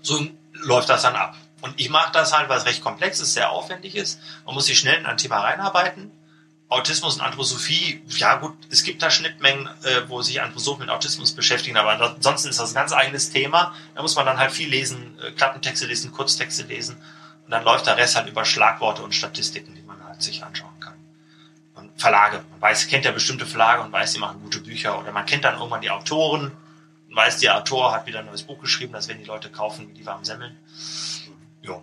So läuft das dann ab. Und ich mache das halt, weil es recht komplex ist, sehr aufwendig ist. Man muss sich schnell in ein Thema reinarbeiten. Autismus und Anthroposophie, ja gut, es gibt da Schnittmengen, äh, wo sich Anthroposophen mit Autismus beschäftigen, aber ansonsten ist das ein ganz eigenes Thema. Da muss man dann halt viel lesen, äh, Klappentexte lesen, Kurztexte lesen. Und dann läuft der Rest halt über Schlagworte und Statistiken, die man halt sich. Und Verlage, man weiß, kennt ja bestimmte Verlage und weiß, die machen gute Bücher. Oder man kennt dann irgendwann die Autoren und weiß, der Autor hat wieder ein neues Buch geschrieben, das werden die Leute kaufen die warmen Semmeln. Ja.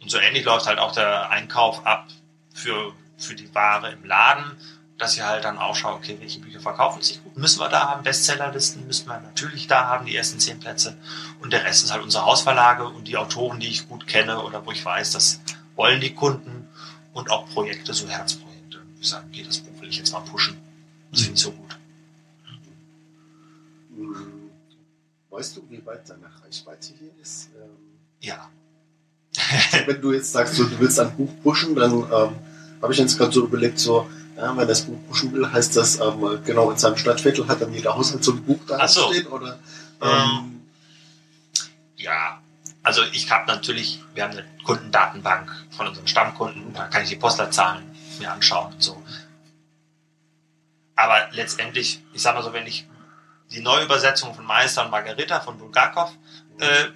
Und so ähnlich läuft halt auch der Einkauf ab für für die Ware im Laden, dass ihr halt dann auch schaut, okay, welche Bücher verkaufen sich gut, müssen wir da haben, Bestsellerlisten müssen wir natürlich da haben, die ersten zehn Plätze und der Rest ist halt unsere Hausverlage und die Autoren, die ich gut kenne oder wo ich weiß, das wollen die Kunden und auch Projekte, so Herzprojekte. Ich sage, okay, das Buch will ich jetzt mal pushen. Das finde ich so gut. Hm, Weißt du, wie weit deine Reichweite hier ist? Ähm, Ja. wenn du jetzt sagst, so, du willst ein Buch pushen, dann ähm, habe ich jetzt gerade so überlegt, so, ja, wenn das Buch pushen will, heißt das, ähm, genau in seinem Stadtviertel hat dann jeder Haushalt so ein Buch da so. stehen oder ähm, Ja, also ich habe natürlich, wir haben eine Kundendatenbank von unseren Stammkunden, da kann ich die Postleitzahlen mir anschauen und so. Aber letztendlich, ich sag mal so, wenn ich die Neuübersetzung von Meister und Margarita von Bulgakov, äh,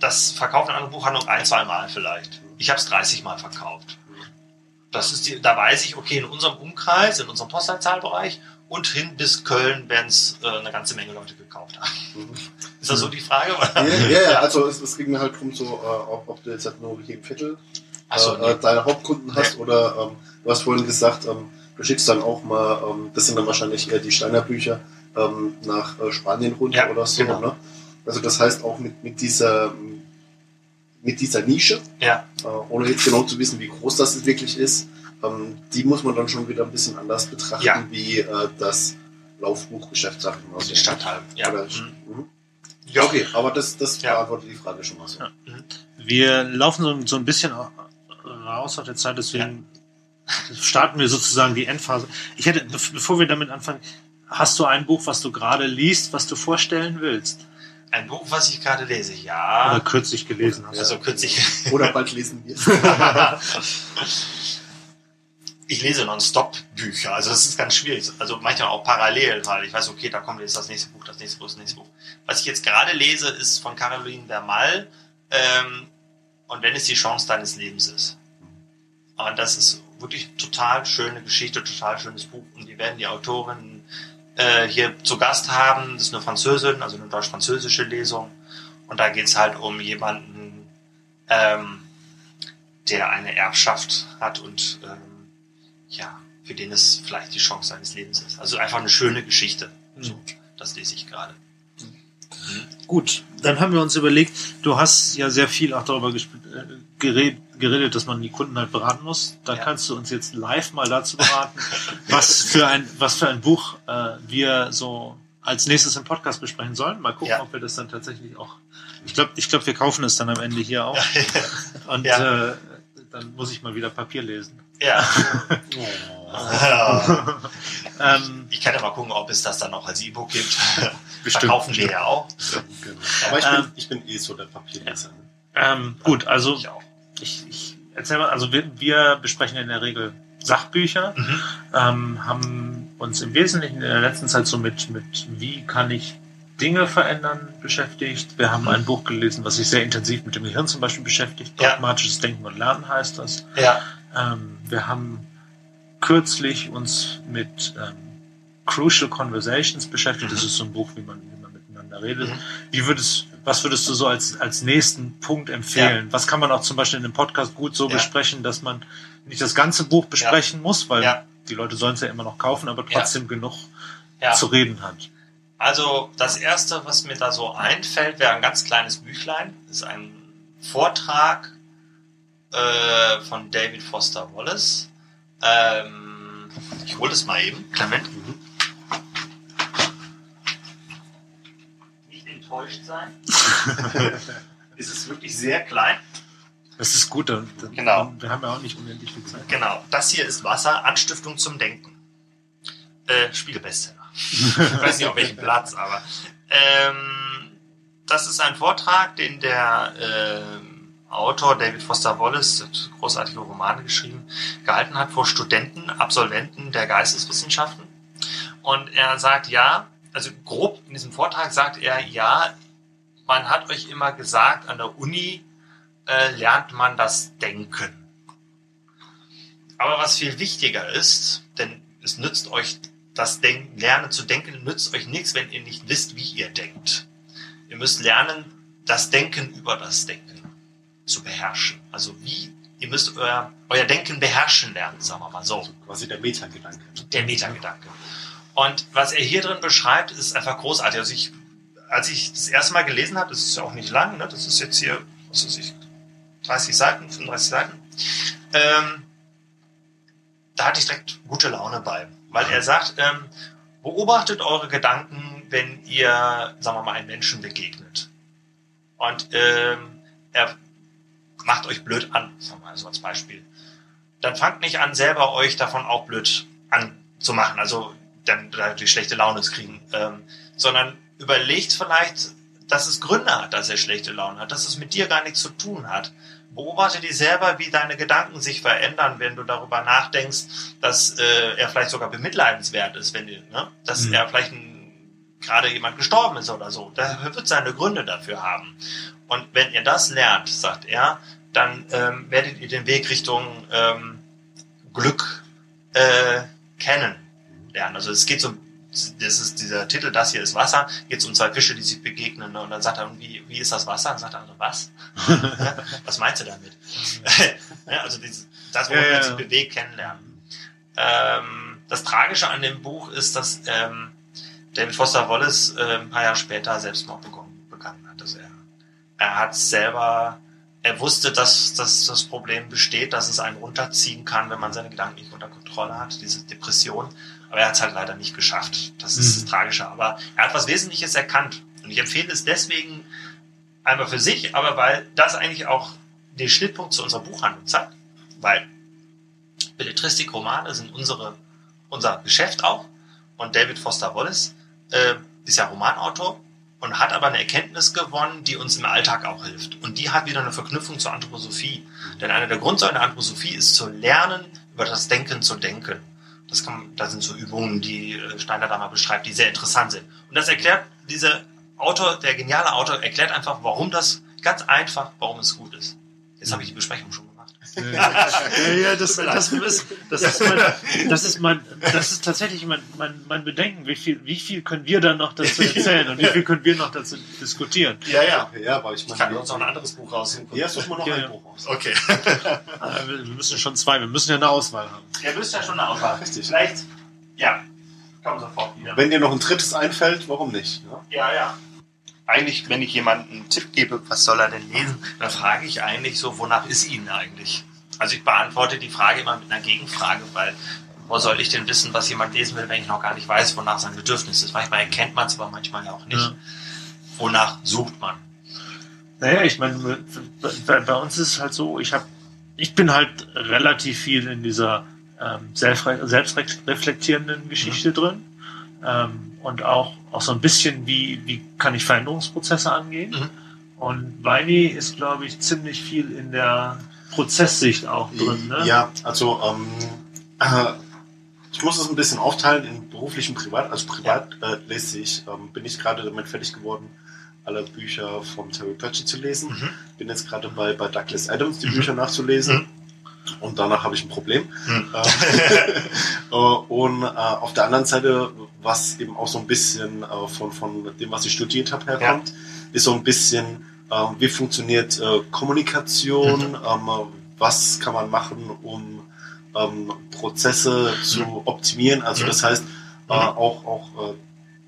das verkauft in einer Buchhandlung ein, zwei Mal vielleicht. Ich habe es 30 Mal verkauft. Das ist die, da weiß ich, okay, in unserem Umkreis, in unserem Postleitzahlbereich und hin bis Köln werden es äh, eine ganze Menge Leute gekauft haben. Mhm. Ist das so die Frage? Ja, ja, ja, also es, es ging mir halt darum, so, äh, ob, ob du jetzt halt nur hier im Viertel so, äh, äh, deine Hauptkunden hast oder ähm, du hast vorhin gesagt, ähm, du schickst dann auch mal, ähm, das sind dann wahrscheinlich eher die Steiner Bücher, ähm, nach äh, Spanien runter Ja, oder so. genau. Ne? Also das heißt auch mit, mit dieser mit dieser Nische, Ja, äh, ohne jetzt genau zu wissen, wie groß das wirklich ist, ähm, die muss man dann schon wieder ein bisschen anders betrachten, Ja. wie äh, das Laufbuchgeschäft, sag ich mal so. Stadtteil. Ja. Oder, Mhm. mhm. ja. Okay, aber das, das Ja. beantwortet die Frage schon mal so. Ja. Wir laufen so, so ein bisschen auf der Zeit, deswegen starten wir sozusagen die Endphase. Ich hätte, be- bevor wir damit anfangen, hast du ein Buch, was du gerade liest, was du vorstellen willst? Ein Buch, was ich gerade lese, Oder ja. kürzlich gelesen hast? Also kürzlich. [laughs] Oder bald lesen wir es. [laughs] ich lese nonstop Bücher. Also das ist ganz schwierig. Also manchmal auch parallel, weil ich weiß, okay, da kommt jetzt das nächste Buch, das nächste Buch, das nächste Buch. Was ich jetzt gerade lese, ist von Caroline Vermal. Ähm, und wenn es die Chance deines Lebens ist. Und das ist wirklich total schöne Geschichte, total schönes Buch. Und wir werden die Autorin äh, hier zu Gast haben. Das ist eine Französin, also eine deutsch-französische Lesung. Und da geht es halt um jemanden, ähm, der eine Erbschaft hat und ähm, ja, für den es vielleicht die Chance seines Lebens ist. Also einfach eine schöne Geschichte. So, das lese ich gerade. Gut, dann haben wir uns überlegt, du hast ja sehr viel auch darüber äh, geredet, geredet, dass man die Kunden halt beraten muss. Da Ja. kannst du uns jetzt live mal dazu beraten, [laughs] was für ein, was für ein Buch äh, wir so als nächstes im Podcast besprechen sollen. Mal gucken, Ja. ob wir das dann tatsächlich auch. Ich glaube, ich glaube, wir kaufen es dann am Ende hier auch. [laughs] Und Ja. äh, dann muss ich mal wieder Papier lesen. ja. [laughs] Ähm, Ich kann ja mal gucken, ob es das dann auch als E-Book gibt. Bestimmt. Verkaufen wir ja auch. Genau. Aber ich bin, Ähm, ich bin eh so der Papierleser. Ne? ähm, gut, also Ich ich, erzähl mal, also wir, wir besprechen in der Regel Sachbücher, Mhm. ähm, haben uns im Wesentlichen in der letzten Zeit so mit, mit wie kann ich Dinge verändern beschäftigt. Wir haben ein Buch gelesen, was sich sehr intensiv mit dem Gehirn zum Beispiel beschäftigt. Ja. Pragmatisches Denken und Lernen heißt das. Ja. Ähm, wir haben kürzlich uns mit ähm, Crucial Conversations beschäftigt. Das Mhm. ist so ein Buch, wie man, wie man miteinander redet. Mhm. Wie würdest, was würdest du so als, als nächsten Punkt empfehlen? Was kann man auch zum Beispiel in einem Podcast gut so Ja. besprechen, dass man nicht das ganze Buch besprechen muss, weil Ja. die Leute sollen es ja immer noch kaufen, aber Ja. trotzdem genug Ja. zu reden hat. Also das erste, was mir da so einfällt, wäre ein ganz kleines Büchlein. Das ist ein Vortrag äh, von David Foster Wallace. Ähm, ich hole es mal eben. Clement. Nicht enttäuscht sein. [laughs] es ist wirklich sehr klein. Das ist gut. dann- dann- Genau. Wir haben ja auch nicht unendlich viel Zeit. Genau. Das hier ist Wasser, Anstiftung zum Denken. Äh, Spiegel-Bestseller. ich weiß nicht auf welchem Platz, aber ähm, das ist ein Vortrag, den der ähm, Autor David Foster Wallace, großartige Romane geschrieben, gehalten hat vor Studenten, Absolventen der Geisteswissenschaften. Und er sagt, ja, also grob in diesem Vortrag sagt er, ja, man hat euch immer gesagt, an der Uni äh, lernt man das Denken. Aber was viel wichtiger ist, denn es nützt euch das Denken, Lernen zu denken, nützt euch nichts, wenn ihr nicht wisst, wie ihr denkt. Ihr müsst lernen, das Denken über das Denken zu beherrschen. Also wie ihr müsst euer, euer Denken beherrschen lernen, sagen wir mal so. Also quasi der Metagedanke. Der Metagedanke. Und was er hier drin beschreibt, ist einfach großartig. Also ich, als ich das erste Mal gelesen habe, das ist ja auch nicht lang, ne? das ist jetzt hier, was weiß ich, 30 Seiten, 35 Seiten, ähm, da hatte ich direkt gute Laune bei. Weil er sagt, ähm, beobachtet eure Gedanken, wenn ihr, sagen wir mal, einem Menschen begegnet. Und ähm, er macht euch blöd an, sagen wir mal so als Beispiel. Dann fangt nicht an, selber euch davon auch blöd anzumachen. Also dann die schlechte Laune zu kriegen, ähm, sondern überlegt vielleicht, dass es Gründe hat, dass er schlechte Laune hat, dass es mit dir gar nichts zu tun hat. Beobachte dir selber, wie deine Gedanken sich verändern, wenn du darüber nachdenkst, dass äh, er vielleicht sogar bemitleidenswert ist, wenn ne? dass mhm. er vielleicht gerade jemand gestorben ist oder so. Der wird seine Gründe dafür haben. Und wenn ihr das lernt, sagt er, dann ähm, werdet ihr den Weg Richtung ähm, Glück äh, kennen lernen. Also es geht so, das ist dieser Titel, das hier ist Wasser, geht es um zwei Fische, die sich begegnen. Ne? Und dann sagt er, wie, wie ist das Wasser? Und sagt er, also, was? [laughs] was meinst du damit? [laughs] ja, also dieses, das, wo ja, man sich bewegt, kennenlernen. Ähm, das Tragische an dem Buch ist, dass ähm, David Foster Wallace äh, ein paar Jahre später Selbstmord begonnen, begangen hat. Also er, er hat selber er wusste, dass, dass das Problem besteht, dass es einen runterziehen kann, wenn man seine Gedanken nicht unter Kontrolle hat, diese Depression. Aber er hat es halt leider nicht geschafft. Das ist mhm. das Tragische. Aber er hat was Wesentliches erkannt. Und ich empfehle es deswegen einmal für sich, aber weil das eigentlich auch den Schnittpunkt zu unserer Buchhandlung zeigt. Weil Belletristik-Romane sind unsere, unser Geschäft auch. Und David Foster Wallace äh, ist ja Romanautor und hat aber eine Erkenntnis gewonnen, die uns im Alltag auch hilft. Und die hat wieder eine Verknüpfung zur Anthroposophie. Denn eine der Grundsäulen der Anthroposophie ist zu lernen, über das Denken zu denken. Das kann, da sind so Übungen, die äh, Steiner da mal beschreibt, die sehr interessant sind. Und das erklärt, dieser Autor, der geniale Autor, erklärt einfach, warum das ganz einfach, warum es gut ist. Jetzt habe ich die Besprechung schon. Ja, ja, das, das, ist, das, ist mein, das ist mein, das ist tatsächlich mein, mein, mein Bedenken. Wie viel, wie viel können wir dann noch dazu erzählen und wie viel können wir noch dazu diskutieren? Ja, ja, ja, aber ich meine, kann uns auch ein anderes Buch rausnehmen. Ja, suchen wir noch ja, ein Buch raus. Okay. [laughs] wir müssen schon zwei, wir müssen ja eine Auswahl haben. Ja, ihr müsst ja schon eine Auswahl. Richtig. Vielleicht, ja, kommen sofort wieder. Wenn dir noch ein drittes einfällt, warum nicht? Ja, ja. ja eigentlich, wenn ich jemandem einen Tipp gebe, was soll er denn lesen, dann frage ich eigentlich so, wonach ist Ihnen eigentlich? Also ich beantworte die Frage immer mit einer Gegenfrage, weil wo soll ich denn wissen, was jemand lesen will, wenn ich noch gar nicht weiß, wonach sein Bedürfnis ist? Manchmal erkennt man es, aber manchmal ja auch nicht. Ja. Wonach sucht man? Naja, ich meine, bei, uns ist es halt so, ich habe, ich bin halt relativ viel in dieser ähm, selbstreflektierenden Geschichte mhm. drin ähm, und auch, auch so ein bisschen, wie, wie kann ich Veränderungsprozesse angehen. Mhm. Und Weini ist, glaube ich, ziemlich viel in der Prozesssicht auch drin. Ne? Ja, also ähm, äh, ich muss das ein bisschen aufteilen in beruflich und privat. Also privat ja. äh, lese ich, ähm, bin ich gerade damit fertig geworden, alle Bücher von Terry Pratchett zu lesen. Mhm. Bin jetzt gerade bei, bei Douglas Adams die mhm. Bücher nachzulesen. Mhm. Und danach habe ich ein Problem. Mhm. [laughs] Äh, und äh, auf der anderen Seite, was eben auch so ein bisschen äh, von, von dem, was ich studiert habe, herkommt, ja. ist so ein bisschen ähm, wie funktioniert Kommunikation? Mhm. Ähm, was kann man machen, um ähm, Prozesse zu mhm. optimieren? Also mhm. das heißt, äh, auch, auch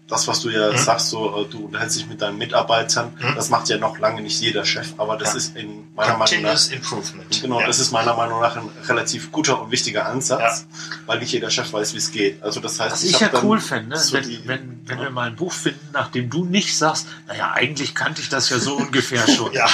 das, was du ja mhm. sagst, so, äh, du unterhältst dich mit deinen Mitarbeitern, mhm. das macht ja noch lange nicht jeder Chef, aber das ja. ist in meiner Continuous Meinung nach, Improvement. Genau, ja. das ist meiner Meinung nach ein relativ guter und wichtiger Ansatz, ja. weil nicht jeder Chef weiß, wie es geht. Also das heißt, was ich, ich ja cool fände, so wenn, wenn, wenn wir mal ein Buch finden, nachdem du nicht sagst, naja, eigentlich kannte ich das ja so ungefähr schon. [laughs] ja.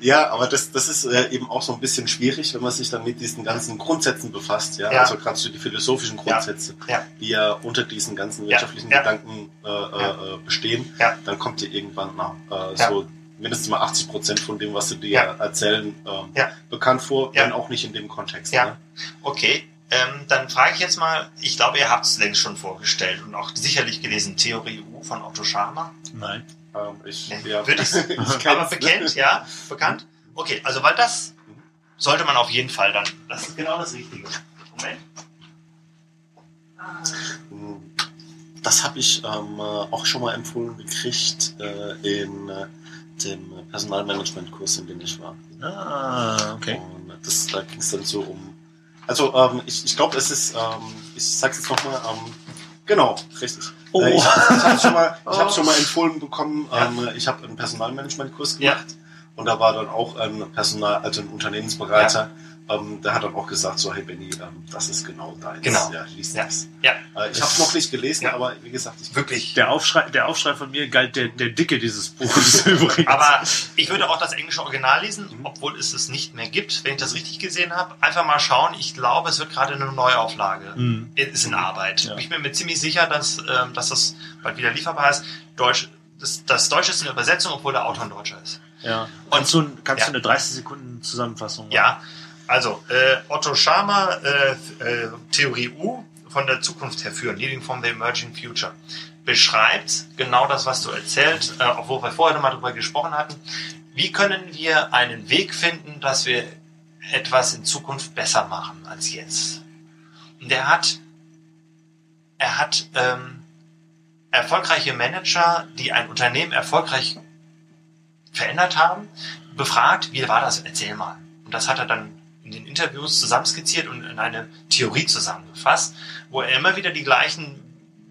ja, aber das, das ist äh, eben auch so ein bisschen schwierig, wenn man sich dann mit diesen ganzen Grundsätzen befasst, ja, also gerade so die philosophischen Grundsätze, die ja unter diesen ganzen wirtschaftlichen Gedanken äh, ja. Äh, bestehen, ja. dann kommt dir irgendwann nach, äh, ja. so mindestens mal 80 Prozent von dem, was sie dir erzählen, ähm, bekannt vor, wenn auch nicht in dem Kontext. Ja. Ne? Okay. Ähm, dann frage ich jetzt mal, ich glaube, ihr habt es längst schon vorgestellt und auch sicherlich gelesen, Theorie U von Otto Scharmer. Nein. Ähm, ich, ja. [laughs] ich, ich aber bekannt, ja, bekannt. Okay, also weil das sollte man auf jeden Fall dann, das ist genau das Richtige. Moment. das habe ich ähm, auch schon mal empfohlen gekriegt äh, in äh, dem Personalmanagement-Kurs, in dem ich war. Ah, okay. Und das, da ging es dann so um. Also ähm, ich, ich glaube, es ist, ähm, ich sag's jetzt nochmal, ähm, genau, richtig. Oh. Äh, ich ich habe schon mal, ich hab [laughs] Oh. schon mal empfohlen bekommen, Ja. ähm, ich habe einen Personalmanagement-Kurs Ja. gemacht und da war dann auch ein Personal, also ein Unternehmensberater, ähm, der hat dann auch gesagt, so hey Benny, ähm, das ist genau deins. Genau. Ja, lies Ja. das. Ja, Äh, ich habe noch nicht gelesen, Ja. aber wie gesagt, ich wirklich. Der Aufschrei, der Aufschrei von mir galt der, der Dicke dieses Buches [laughs] übrigens. Aber ich würde auch das englische Original lesen, obwohl es es nicht mehr gibt, wenn ich das richtig gesehen habe. Einfach mal schauen. Ich glaube, es wird gerade eine Neuauflage. Hm. Ist in Arbeit. Ja. Ich bin mir ziemlich sicher, dass, ähm, dass das bald wieder lieferbar ist. Deutsch, das, das Deutsche ist eine Übersetzung, obwohl der Autor ein Deutscher ist. Ja. Kannst du, kannst Ja. du eine 30 Sekunden Zusammenfassung Ja, also äh, Otto Schama, äh, äh, Theorie U, von der Zukunft her führen, Leading from the Emerging Future, beschreibt genau das, was du erzählt, äh, obwohl wir vorher mal darüber gesprochen hatten. Wie können wir einen Weg finden, dass wir etwas in Zukunft besser machen als jetzt? Und er hat, er hat ähm, erfolgreiche Manager, die ein Unternehmen erfolgreich verändert haben, befragt, wie war das? Erzähl mal. Und das hat er dann in den Interviews zusammenskizziert und in eine Theorie zusammengefasst, wo er immer wieder die gleichen,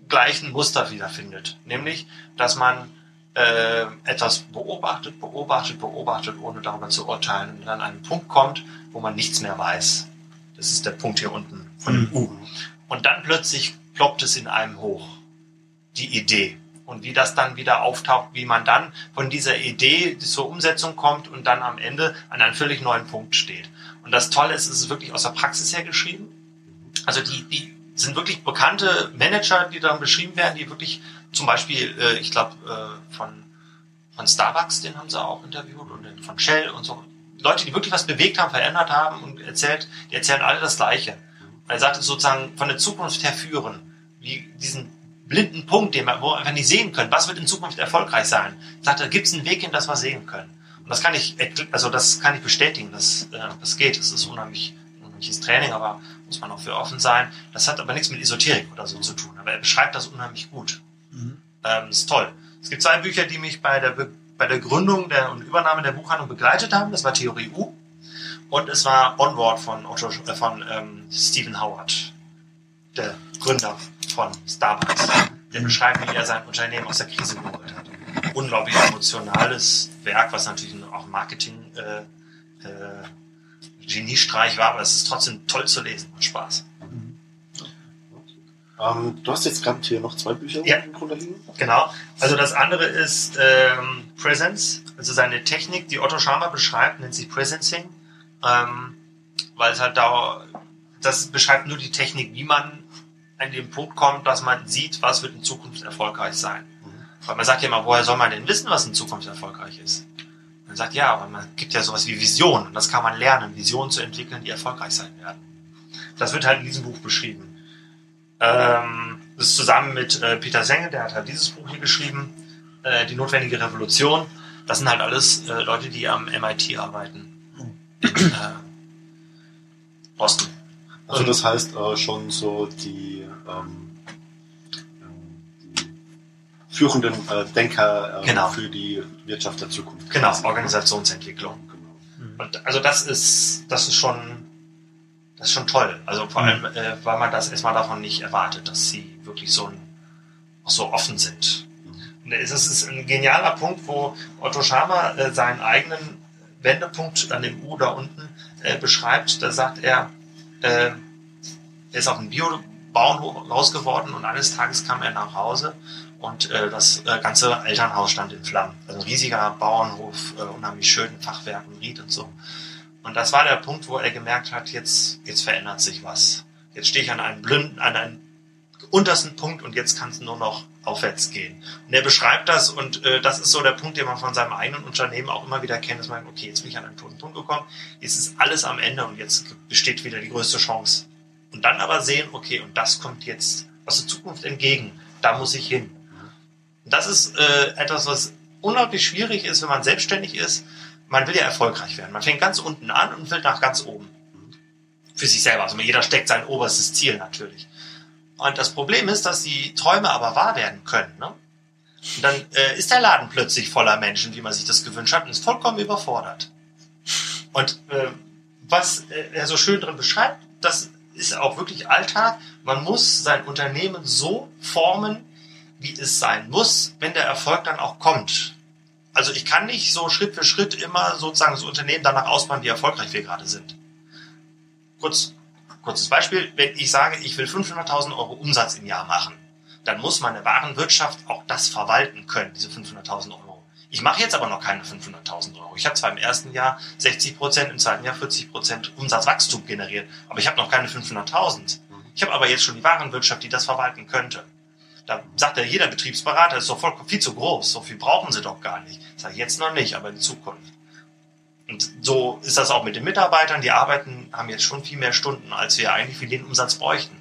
gleichen Muster wiederfindet. Nämlich, dass man äh, etwas beobachtet, beobachtet, beobachtet, ohne darüber zu urteilen und dann an einen Punkt kommt, wo man nichts mehr weiß. Das ist der Punkt hier unten von dem U. Und dann plötzlich ploppt es in einem hoch. Die Idee. Und wie das dann wieder auftaucht, wie man dann von dieser Idee zur Umsetzung kommt und dann am Ende an einem völlig neuen Punkt steht. Und das Tolle ist, es ist wirklich aus der Praxis her geschrieben. Also die, die sind wirklich bekannte Manager, die dann beschrieben werden, die wirklich zum Beispiel, äh, ich glaube, äh, von, von Starbucks, den haben sie auch interviewt und von Shell und so. Leute, die wirklich was bewegt haben, verändert haben und erzählt, die erzählen alle das Gleiche. Er sagt es sozusagen von der Zukunft her führen, wie diesen blinden Punkt, den wir, wo wir einfach nicht sehen können. Was wird in Zukunft erfolgreich sein? Sagt er, gibt es einen Weg, in das wir sehen können? Und das kann ich, also das kann ich bestätigen, dass äh, das geht. Das ist unheimlich, unheimliches Training, aber muss man auch für offen sein. Das hat aber nichts mit Esoterik oder so zu tun. Aber er beschreibt das unheimlich gut. Mhm. Ähm, ist toll. Es gibt zwei Bücher, die mich bei der, Be bei der Gründung der, und Übernahme der Buchhandlung begleitet haben. Das war Theorie U und es war Onward von, Otto, äh, von ähm, Stephen Howard, der Gründer von Starbucks. Der beschreibt, wie er sein Unternehmen aus der Krise geholt hat. Unglaublich emotionales Werk, was natürlich auch Marketing äh, äh, Geniestreich war, aber es ist trotzdem toll zu lesen und Spaß. Ähm, du hast jetzt gerade hier noch zwei Bücher Ja. im Grunde liegen. Genau. Also das andere ist ähm, Presence, also seine Technik, die Otto Schama beschreibt, nennt sich Presencing, ähm, weil es halt da, das beschreibt nur die Technik, wie man an den Punkt kommt, dass man sieht, was wird in Zukunft erfolgreich sein. Man sagt ja immer, woher soll man denn wissen, was in Zukunft erfolgreich ist? Man sagt, ja, aber man gibt ja sowas wie Visionen und das kann man lernen, Visionen zu entwickeln, die erfolgreich sein werden. Das wird halt in diesem Buch beschrieben. Ähm, das ist zusammen mit äh, Peter Senge, der hat halt dieses Buch hier geschrieben, äh, Die notwendige Revolution. Das sind halt alles äh, Leute, die am MIT arbeiten. In Boston. Also das heißt schon so die, ähm, die führenden äh, Denker äh, Genau. für die Wirtschaft der Zukunft. Genau, quasi. Organisationsentwicklung. Genau. Und also das ist, das ist schon, das ist schon toll. Also vor Mhm. allem, äh, weil man das erstmal davon nicht erwartet, dass sie wirklich so, ein, auch so offen sind. Und das ist ein genialer Punkt, wo Otto Schama äh, seinen eigenen Wendepunkt an dem U da unten äh, beschreibt. Da sagt er, äh, er ist auf einem Biobauernhof raus geworden und eines Tages kam er nach Hause und äh, das äh, ganze Elternhaus stand in Flammen. Also ein riesiger Bauernhof, äh, unheimlich schön, Fachwerk und Ried und so. Und das war der Punkt, wo er gemerkt hat, jetzt, jetzt verändert sich was. Jetzt stehe ich an einem blinden, an einem untersten Punkt und jetzt kann es nur noch aufwärts gehen. Und er beschreibt das und äh, das ist so der Punkt, den man von seinem eigenen Unternehmen auch immer wieder kennt, dass man, okay, jetzt bin ich an einen toten Punkt gekommen, jetzt ist alles am Ende und jetzt besteht wieder die größte Chance. Und dann aber sehen, okay, und das kommt jetzt aus der Zukunft entgegen, da muss ich hin. Das ist äh, etwas, was unglaublich schwierig ist, wenn man selbstständig ist. Man will ja erfolgreich werden. Man fängt ganz unten an und will nach ganz oben. Für sich selber. Also jeder steckt sein oberstes Ziel natürlich. Und das Problem ist, dass die Träume aber wahr werden können. Ne? Und dann äh, ist der Laden plötzlich voller Menschen, wie man sich das gewünscht hat, und ist vollkommen überfordert. Und äh, was er so schön drin beschreibt, das ist auch wirklich Alltag. Man muss sein Unternehmen so formen, wie es sein muss, wenn der Erfolg dann auch kommt. Also ich kann nicht so Schritt für Schritt immer sozusagen das Unternehmen danach ausbauen, wie erfolgreich wir gerade sind. Kurz, kurzes Beispiel, wenn ich sage, ich will 500.000 Euro Umsatz im Jahr machen, dann muss meine Warenwirtschaft auch das verwalten können, diese 500.000 Euro. Ich mache jetzt aber noch keine 500.000 Euro. Ich habe zwar im ersten Jahr 60 Prozent, im zweiten Jahr 40 Prozent Umsatzwachstum generiert, aber ich habe noch keine 500.000. Ich habe aber jetzt schon die Warenwirtschaft, die das verwalten könnte. Da sagt ja jeder Betriebsberater, ist doch voll, viel zu groß, so viel brauchen sie doch gar nicht. Sage ich jetzt noch nicht, aber in Zukunft. Und so ist das auch mit den Mitarbeitern. Die arbeiten, haben jetzt schon viel mehr Stunden, als wir eigentlich für den Umsatz bräuchten.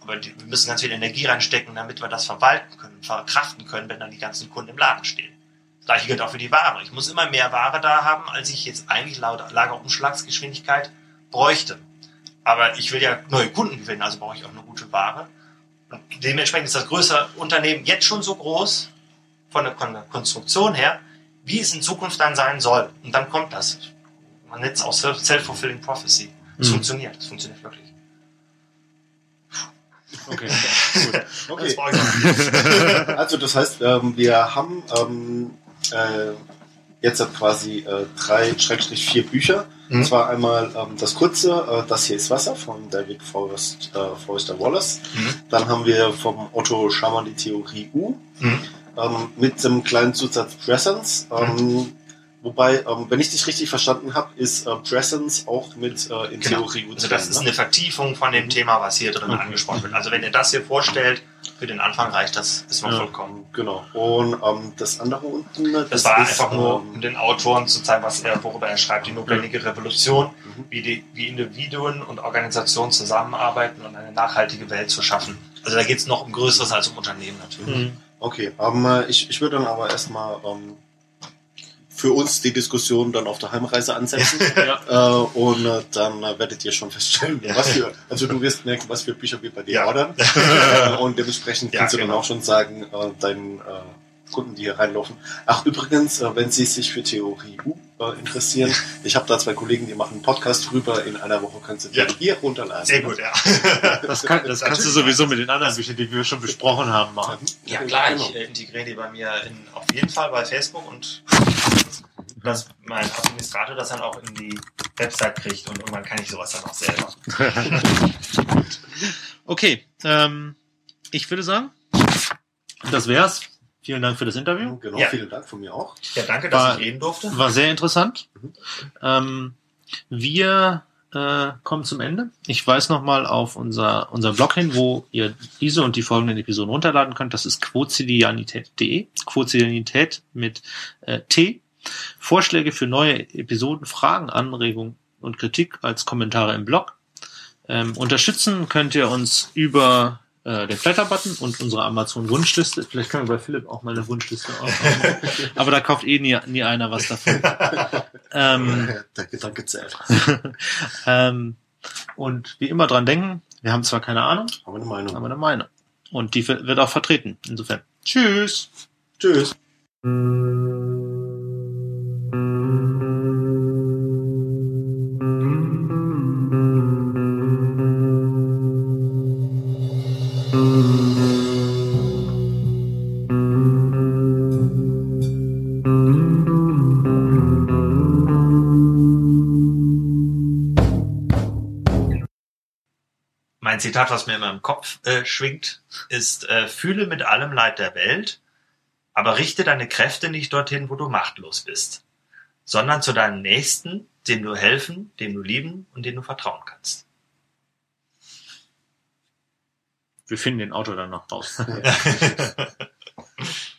Aber die, wir müssen ganz viel Energie reinstecken, damit wir das verwalten können, verkraften können, wenn dann die ganzen Kunden im Laden stehen. Das gleiche gilt auch für die Ware. Ich muss immer mehr Ware da haben, als ich jetzt eigentlich laut Lagerumschlagsgeschwindigkeit bräuchte. Aber ich will ja neue Kunden gewinnen, also brauche ich auch eine gute Ware. Und dementsprechend ist das größere Unternehmen jetzt schon so groß, von der, Konstruktion her, wie es in Zukunft dann sein soll. Und dann kommt das. Man nennt es auch Self-Fulfilling Prophecy. Es Mhm. funktioniert. Es funktioniert wirklich. Okay, [laughs] gut. Okay. [laughs] [laughs] Also das heißt, ähm, wir haben ähm, äh, jetzt halt quasi äh, drei, Schrägstrich vier Bücher. Mhm. Und zwar einmal ähm, das kurze, äh, Das hier ist Wasser von David Forrest, äh, Forrester Wallace. Mhm. Dann haben wir vom Otto Schamann die Theorie U Mhm. ähm, mit dem kleinen Zusatz Presence. Ähm, Wobei, ähm, wenn ich dich richtig verstanden habe, ist äh, Presence auch mit äh, in Genau. Theorie U Also das ist eine Vertiefung von dem Thema, was hier drin Okay. angesprochen wird. Also wenn ihr das hier vorstellt, für den Anfang reicht das, ist noch Ja. vollkommen. Genau. Und ähm, das andere unten, das, Das war ist, einfach nur, um ähm, den Autoren zu zeigen, was er, worüber er schreibt, die notwendige Revolution, Mhm. wie, die, wie Individuen und Organisationen zusammenarbeiten und eine nachhaltige Welt zu schaffen. Also da geht es noch um Größeres als um Unternehmen natürlich. Mhm. Okay, ähm, äh, ich, ich würde dann aber erstmal ähm, für uns die Diskussion dann auf der Heimreise ansetzen. [laughs] Ja. äh, und äh, dann äh, werdet ihr schon feststellen, Ja. was für, also du wirst merken, was für Bücher wir bei dir Ja. ordern. äh, [laughs] und dementsprechend Ja, kannst du genau. dann auch schon sagen, äh, deinen äh, Kunden, die hier reinlaufen. Ach, übrigens, äh, wenn sie sich für Theorie U äh, interessieren, ich habe da zwei Kollegen, die machen einen Podcast drüber. In einer Woche kannst du dir Ja. hier runterladen. Sehr gut, ja. [laughs] Das, kann, das kannst du sowieso mit den anderen Büchern, die wir schon besprochen haben, machen. Ja klar, Genau. ich äh, integriere die bei mir in, auf jeden Fall bei Facebook und dass mein Administrator das dann auch in die Website kriegt und irgendwann kann ich sowas dann auch selber. [laughs] Okay, ähm, ich würde sagen, das wär's. Vielen Dank für das Interview. Genau, Ja. vielen Dank von mir auch. Ja, danke, dass War- ich reden durfte. War sehr interessant. Mhm. Ähm, wir äh, kommen zum Ende. Ich weise nochmal auf unser, unser Blog hin, wo ihr diese und die folgenden Episoden runterladen könnt. Das ist quotidianität.de. Quotidianität mit äh, T. Vorschläge für neue Episoden, Fragen, Anregungen und Kritik als Kommentare im Blog. Ähm, unterstützen könnt ihr uns über äh, den Flatter-Button und unsere Amazon-Wunschliste. Vielleicht können wir bei Philipp auch mal eine Wunschliste aufmachen. [laughs] Aber da kauft eh nie, nie einer was davon. ähm, Der Gedanke zählt. ähm, und wie immer dran denken, wir haben zwar keine Ahnung, Haben wir eine Meinung. aber eine Meinung. Und die wird auch vertreten. Insofern. Tschüss. Tschüss. Mein Zitat, was mir immer im Kopf äh, schwingt, ist, äh, fühle mit allem Leid der Welt, aber richte deine Kräfte nicht dorthin, wo du machtlos bist, sondern zu deinem Nächsten, dem du helfen, dem du lieben und dem du vertrauen kannst. Wir finden den Autor dann noch raus. Ja. [laughs] [laughs]